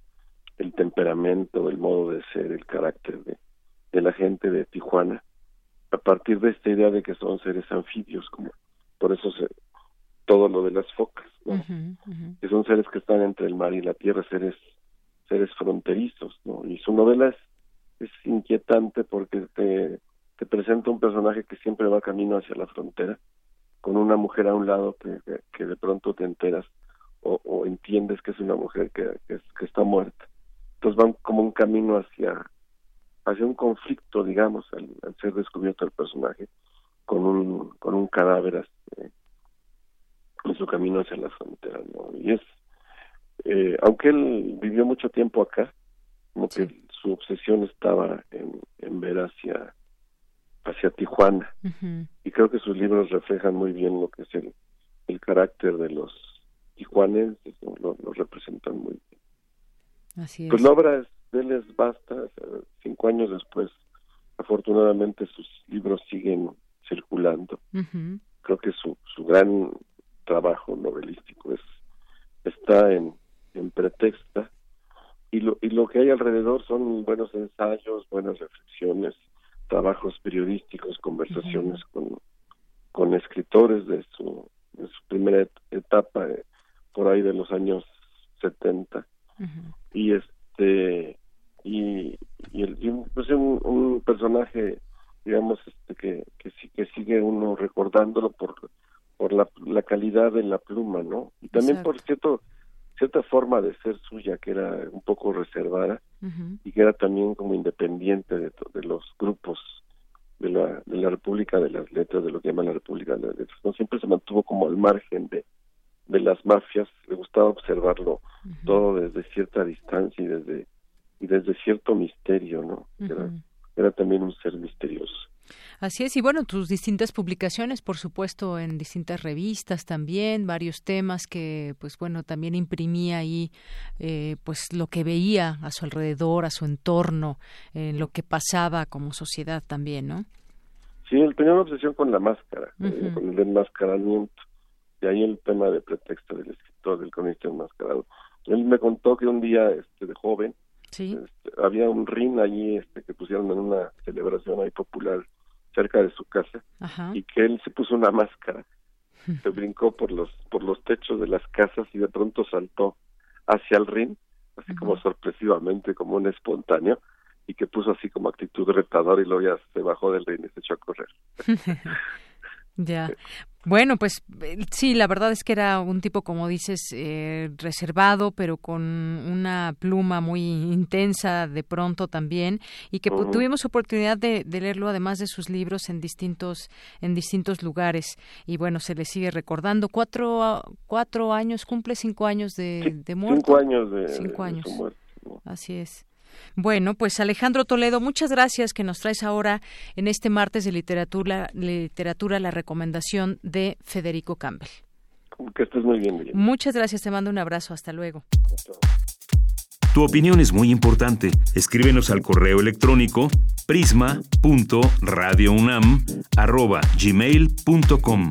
el temperamento, el modo de ser, el carácter de, de la gente de Tijuana, a partir de esta idea de que son seres anfibios, como por eso se, todo lo de las focas, que son seres que están entre el mar y la tierra, seres seres fronterizos, ¿no? Y su novela es, es inquietante porque te, te presenta un personaje que siempre va camino hacia la frontera, con una mujer a un lado que, que, de pronto te enteras o, o, entiendes que es una mujer que, que, está muerta. Entonces van como un camino hacia hacia un conflicto, digamos, al, ser descubierto el personaje con un con un cadáver este, en su camino hacia la frontera, ¿no? Y es eh, aunque él vivió mucho tiempo acá, como que su obsesión estaba en, en ver hacia hacia Tijuana y creo que sus libros reflejan muy bien lo que es el, el carácter de los tijuanenses, lo, representan muy bien. Así Pues la obra de él es basta, cinco años después, afortunadamente sus libros siguen circulando. Creo que su, su gran trabajo novelístico es está en, en pretexta. Y lo, y lo que hay alrededor son buenos ensayos, buenas reflexiones, trabajos periodísticos, conversaciones con, con escritores de su, de su primera etapa, eh, por ahí de los años 70. Y este y, y, el, pues un, un, personaje digamos este que que, que sigue uno recordándolo por por la, la calidad de la pluma no y también por cierto cierta forma de ser suya que era un poco reservada y que era también como independiente de, de los grupos de la, de la República de las Letras, de lo que llaman la República de las Letras. No siempre se mantuvo como al margen de, de las mafias, le gustaba observarlo todo desde cierta distancia y desde y desde cierto misterio, ¿no? era, era también un ser misterioso. Así es, y bueno, tus distintas publicaciones, por supuesto, en distintas revistas también, varios temas que, pues bueno, también imprimía ahí, eh, pues lo que veía a su alrededor, a su entorno, en lo que pasaba como sociedad también, ¿no? Sí, él tenía una obsesión con la máscara, eh, con el enmascaramiento, y ahí el tema de pretexto del escritor, del cronista enmascarado. Él me contó que un día, este, de joven, ¿Sí? Este, había un rin allí este, que pusieron en una celebración ahí popular cerca de su casa y que él se puso una máscara, se brincó por los por los techos de las casas y de pronto saltó hacia el ring, así como sorpresivamente, como un espontáneo, y que puso así como actitud retadora y luego ya se bajó del ring y se echó a correr. Ya. Bueno, pues eh, sí, la verdad es que era un tipo, como dices, eh, reservado, pero con una pluma muy intensa de pronto también, y que tuvimos oportunidad de, leerlo, además de sus libros, en distintos en distintos lugares. Y bueno, se le sigue recordando. Cuatro, cuatro años, cumple cinco años de, de muerte. Cinco años de, cinco años. muerte. Así es. Bueno, pues Alejandro Toledo, muchas gracias que nos traes ahora en este martes de literatura, literatura la recomendación de Federico Campbell. Que estés muy bien. Muchas gracias, te mando un abrazo, hasta luego. Tu opinión es muy importante. Escríbenos al correo electrónico prisma.radiounam@gmail.com.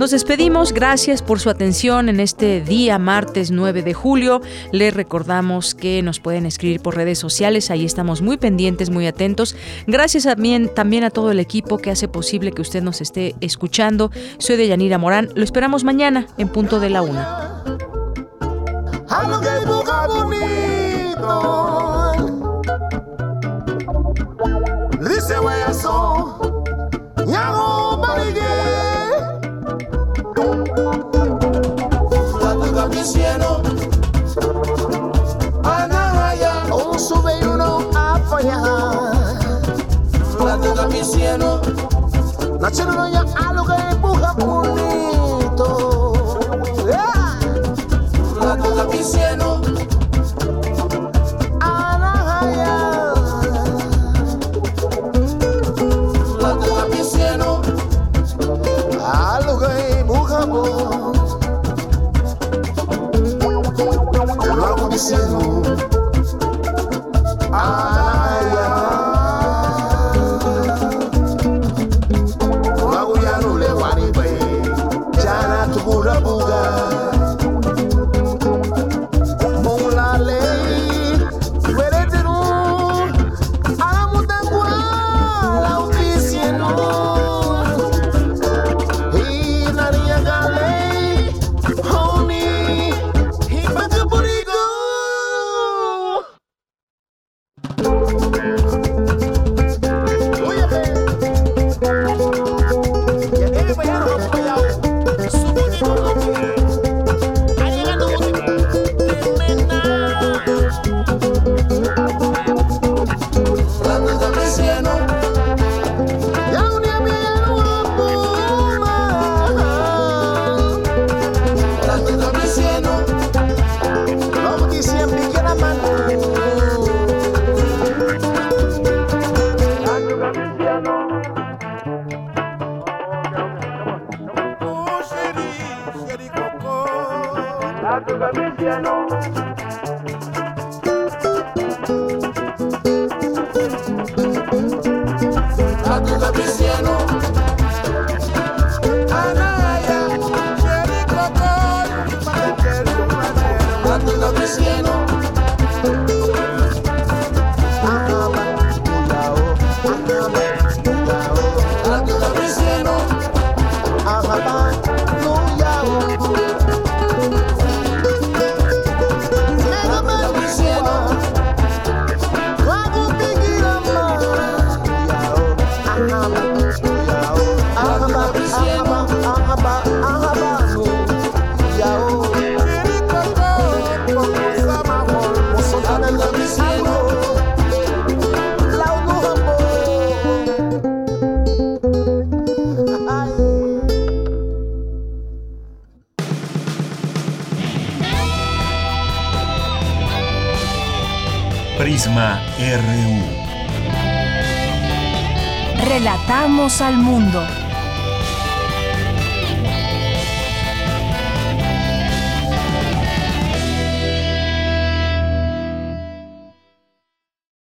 Nos despedimos, gracias por su atención en este día martes 9 de julio. Les recordamos que nos pueden escribir por redes sociales, ahí estamos muy pendientes, muy atentos. Gracias también, también a todo el equipo que hace posible que usted nos esté escuchando. Soy de Yanira Morán, lo esperamos mañana en punto de la una. Y uno apoya. Platica mi